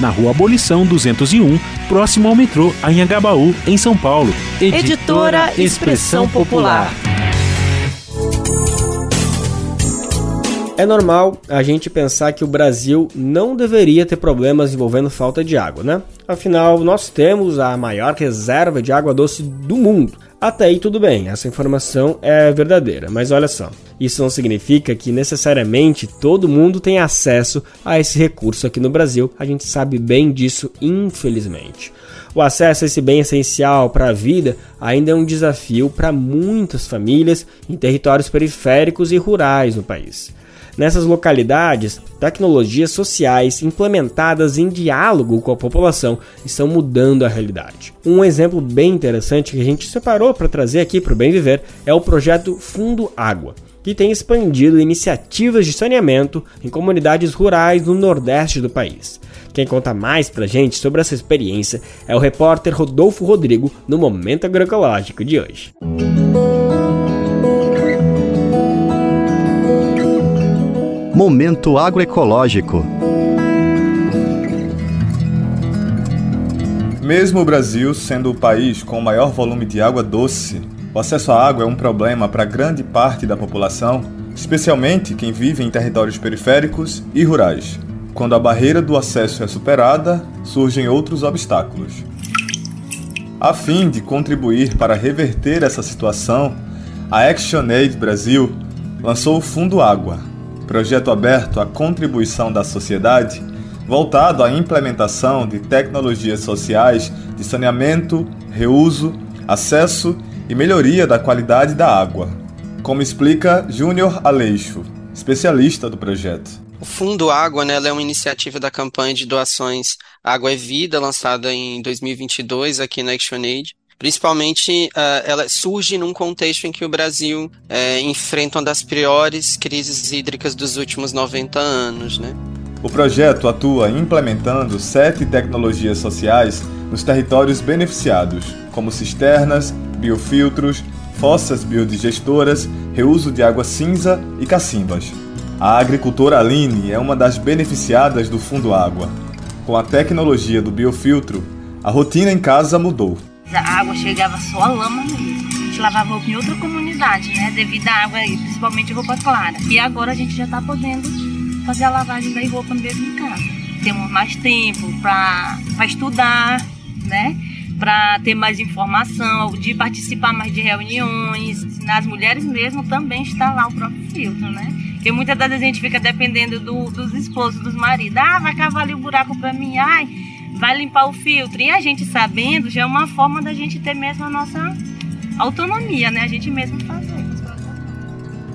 na Rua Abolição 201, próximo ao metrô Anhangabaú, em São Paulo. Editora Expressão Popular. É normal a gente pensar que o Brasil não deveria ter problemas envolvendo falta de água, né? Afinal, nós temos a maior reserva de água doce do mundo. Até aí tudo bem, essa informação é verdadeira, mas olha só, isso não significa que necessariamente todo mundo tem acesso a esse recurso aqui no Brasil, a gente sabe bem disso, infelizmente. O acesso a esse bem essencial para a vida ainda é um desafio para muitas famílias em territórios periféricos e rurais no país. Nessas localidades, tecnologias sociais implementadas em diálogo com a população estão mudando a realidade. Um exemplo bem interessante que a gente separou para trazer aqui para o Bem Viver é o projeto Fundo Água que tem expandido iniciativas de saneamento em comunidades rurais no nordeste do país. Quem conta mais pra gente sobre essa experiência é o repórter Rodolfo Rodrigo no Momento Agroecológico de hoje. Momento Agroecológico. Mesmo o Brasil sendo o país com o maior volume de água doce, o acesso à água é um problema para grande parte da população, especialmente quem vive em territórios periféricos e rurais. Quando a barreira do acesso é superada, surgem outros obstáculos. A fim de contribuir para reverter essa situação, a ActionAid Brasil lançou o Fundo Água, projeto aberto à contribuição da sociedade, voltado à implementação de tecnologias sociais de saneamento, reuso, acesso e melhoria da qualidade da água, como explica Júnior Aleixo, especialista do projeto. O Fundo Água né, é uma iniciativa da campanha de doações Água é Vida, lançada em 2022 aqui na ActionAid. Principalmente, uh, ela surge num contexto em que o Brasil uh, enfrenta uma das piores crises hídricas dos últimos 90 anos, né? O projeto atua implementando sete tecnologias sociais nos territórios beneficiados, como cisternas, biofiltros, fossas biodigestoras, reuso de água cinza e cacimbas. A agricultora Aline é uma das beneficiadas do Fundo Água. Com a tecnologia do biofiltro, a rotina em casa mudou. A água chegava só a lama mesmo. A gente lavava roupa em outra comunidade, né? Devido à água, principalmente roupa clara. E agora a gente já está podendo fazer a lavagem da roupa mesmo em casa. Temos mais tempo para estudar, né? Para ter mais informação, de participar mais de reuniões. Nas mulheres mesmo também está lá o próprio filtro, né? Porque muitas das vezes a gente fica dependendo do, dos esposos, dos maridos. Ah, vai cavar ali o buraco para mim. Ai, vai limpar o filtro. E a gente sabendo já é uma forma da gente ter mesmo a nossa autonomia, né? A gente mesmo fazer.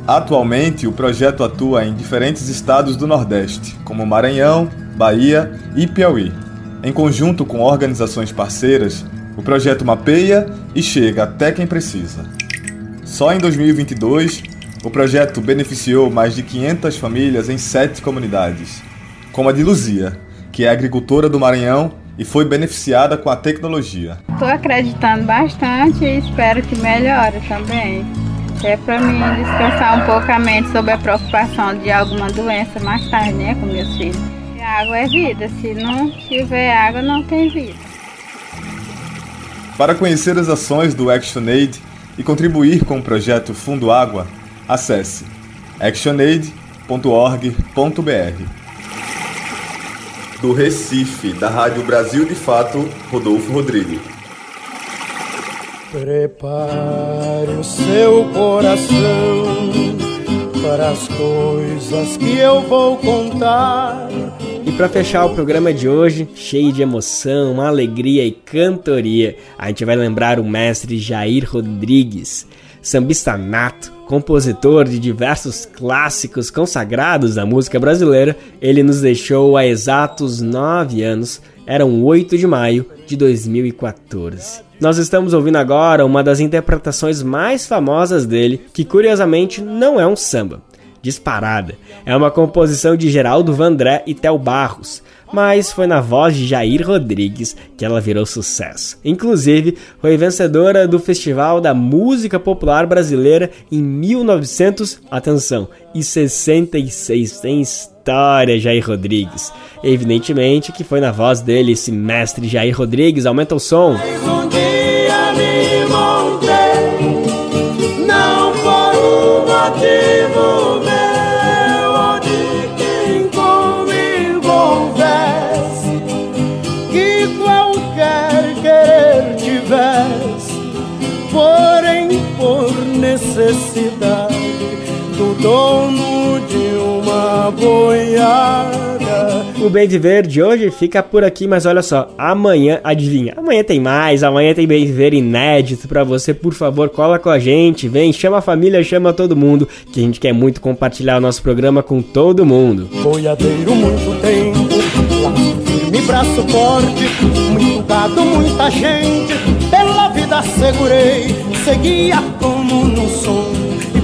Atualmente, o projeto atua em diferentes estados do Nordeste, como Maranhão, Bahia e Piauí. Em conjunto com organizações parceiras, o projeto mapeia e chega até quem precisa. Só em 2022, o projeto beneficiou mais de 500 famílias em sete comunidades, como a de Luzia, que é agricultora do Maranhão e foi beneficiada com a tecnologia. Estou acreditando bastante e espero que melhore também. É para mim descansar um pouco a mente sobre a preocupação de alguma doença mais tarde, né, com meus filhos. A água é vida, se não tiver água, não tem vida. Para conhecer as ações do ActionAid e contribuir com o projeto Fundo Água, acesse actionaid.org.br. Do Recife, da Rádio Brasil de Fato, Rodolfo Rodrigues. Prepare o seu coração para as coisas que eu vou contar. E para fechar o programa de hoje, cheio de emoção, alegria e cantoria, a gente vai lembrar o mestre Jair Rodrigues, sambista nato, compositor de diversos clássicos consagrados da música brasileira. Ele nos deixou há exatos nove anos, eram 8 de maio de 2014. Nós estamos ouvindo agora uma das interpretações mais famosas dele, que curiosamente não é um samba. Disparada. É uma composição de Geraldo Vandré e Tel Barros, mas foi na voz de Jair Rodrigues que ela virou sucesso. Inclusive, foi vencedora do Festival da Música Popular Brasileira em 1900, atenção, e 66. Tem história, Jair Rodrigues. Evidentemente que foi na voz dele, esse mestre Jair Rodrigues. Aumenta o som. Dono de uma boiada. O Bem Viver de hoje fica por aqui, mas olha só, amanhã, adivinha, amanhã tem mais, amanhã tem Bem Viver inédito para você, por favor, cola com a gente, vem, chama a família, chama todo mundo, que a gente quer muito compartilhar o nosso programa com todo mundo. Boiadeiro muito tempo, laço firme, braço forte, muito gado, muita gente, pela vida segurei, seguia como no som,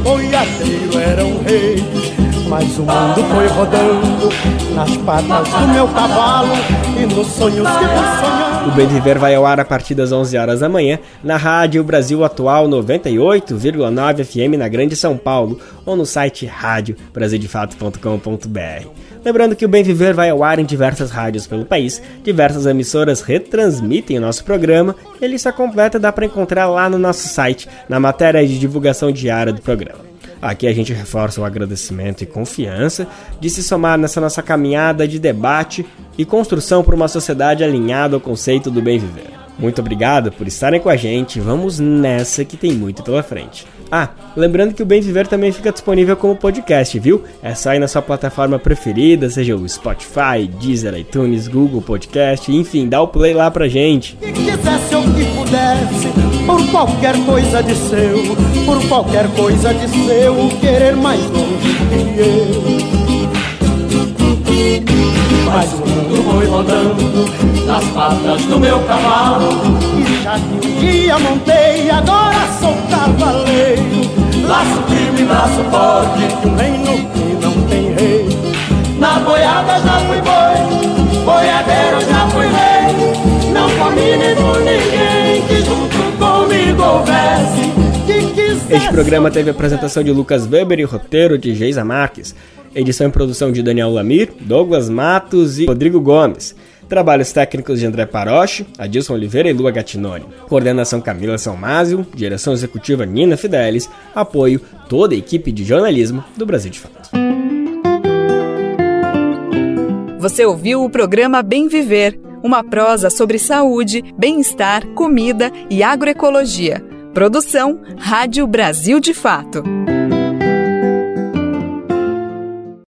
boiadeiro era um rei mas o mundo foi rodando nas patas do meu cavalo e nos sonhos que vou sonhando. O Bem Viver vai ao ar a partir das 11 horas da manhã na Rádio Brasil Atual 98,9 FM na Grande São Paulo ou no site radiobrasildefato.com.br. Lembrando que o Bem Viver vai ao ar em diversas rádios pelo país, diversas emissoras retransmitem o nosso programa e a lista completa dá para encontrar lá no nosso site, na matéria de divulgação diária do programa. Aqui a gente reforça o agradecimento e confiança de se somar nessa nossa caminhada de debate e construção para uma sociedade alinhada ao conceito do bem viver. Muito obrigado por estarem com a gente. Vamos nessa que tem muito pela frente. Ah, lembrando que o Bem Viver também fica disponível como podcast, viu? É só ir na sua plataforma preferida, seja o Spotify, Deezer, iTunes, Google Podcast, enfim, dá o play lá pra gente. Que quisesse ou que pudesse, por qualquer coisa de seu, por qualquer coisa de seu, querer mais longe que eu. Mas o mundo foi rodando nas patas do meu cavalo. E já que um dia montei, agora sou cavaleiro. Laço firme, braço forte, de um reino que não tem rei. Na boiada já fui boi, boiadeiro já fui rei. Não comi nem por ninguém que junto comigo houvesse. Este programa teve a apresentação de Lucas Weber e roteiro de Geisa Marques. Edição e produção de Daniel Lamir, Douglas Matos e Rodrigo Gomes. Trabalhos técnicos de André Paroche, Adilson Oliveira e Lua Gattinoni. Coordenação Camila Salmásio, direção executiva Nina Fidelis, apoio toda a equipe de jornalismo do Brasil de Fato. Você ouviu o programa Bem Viver, uma prosa sobre saúde, bem-estar, comida e agroecologia. Produção Rádio Brasil de Fato.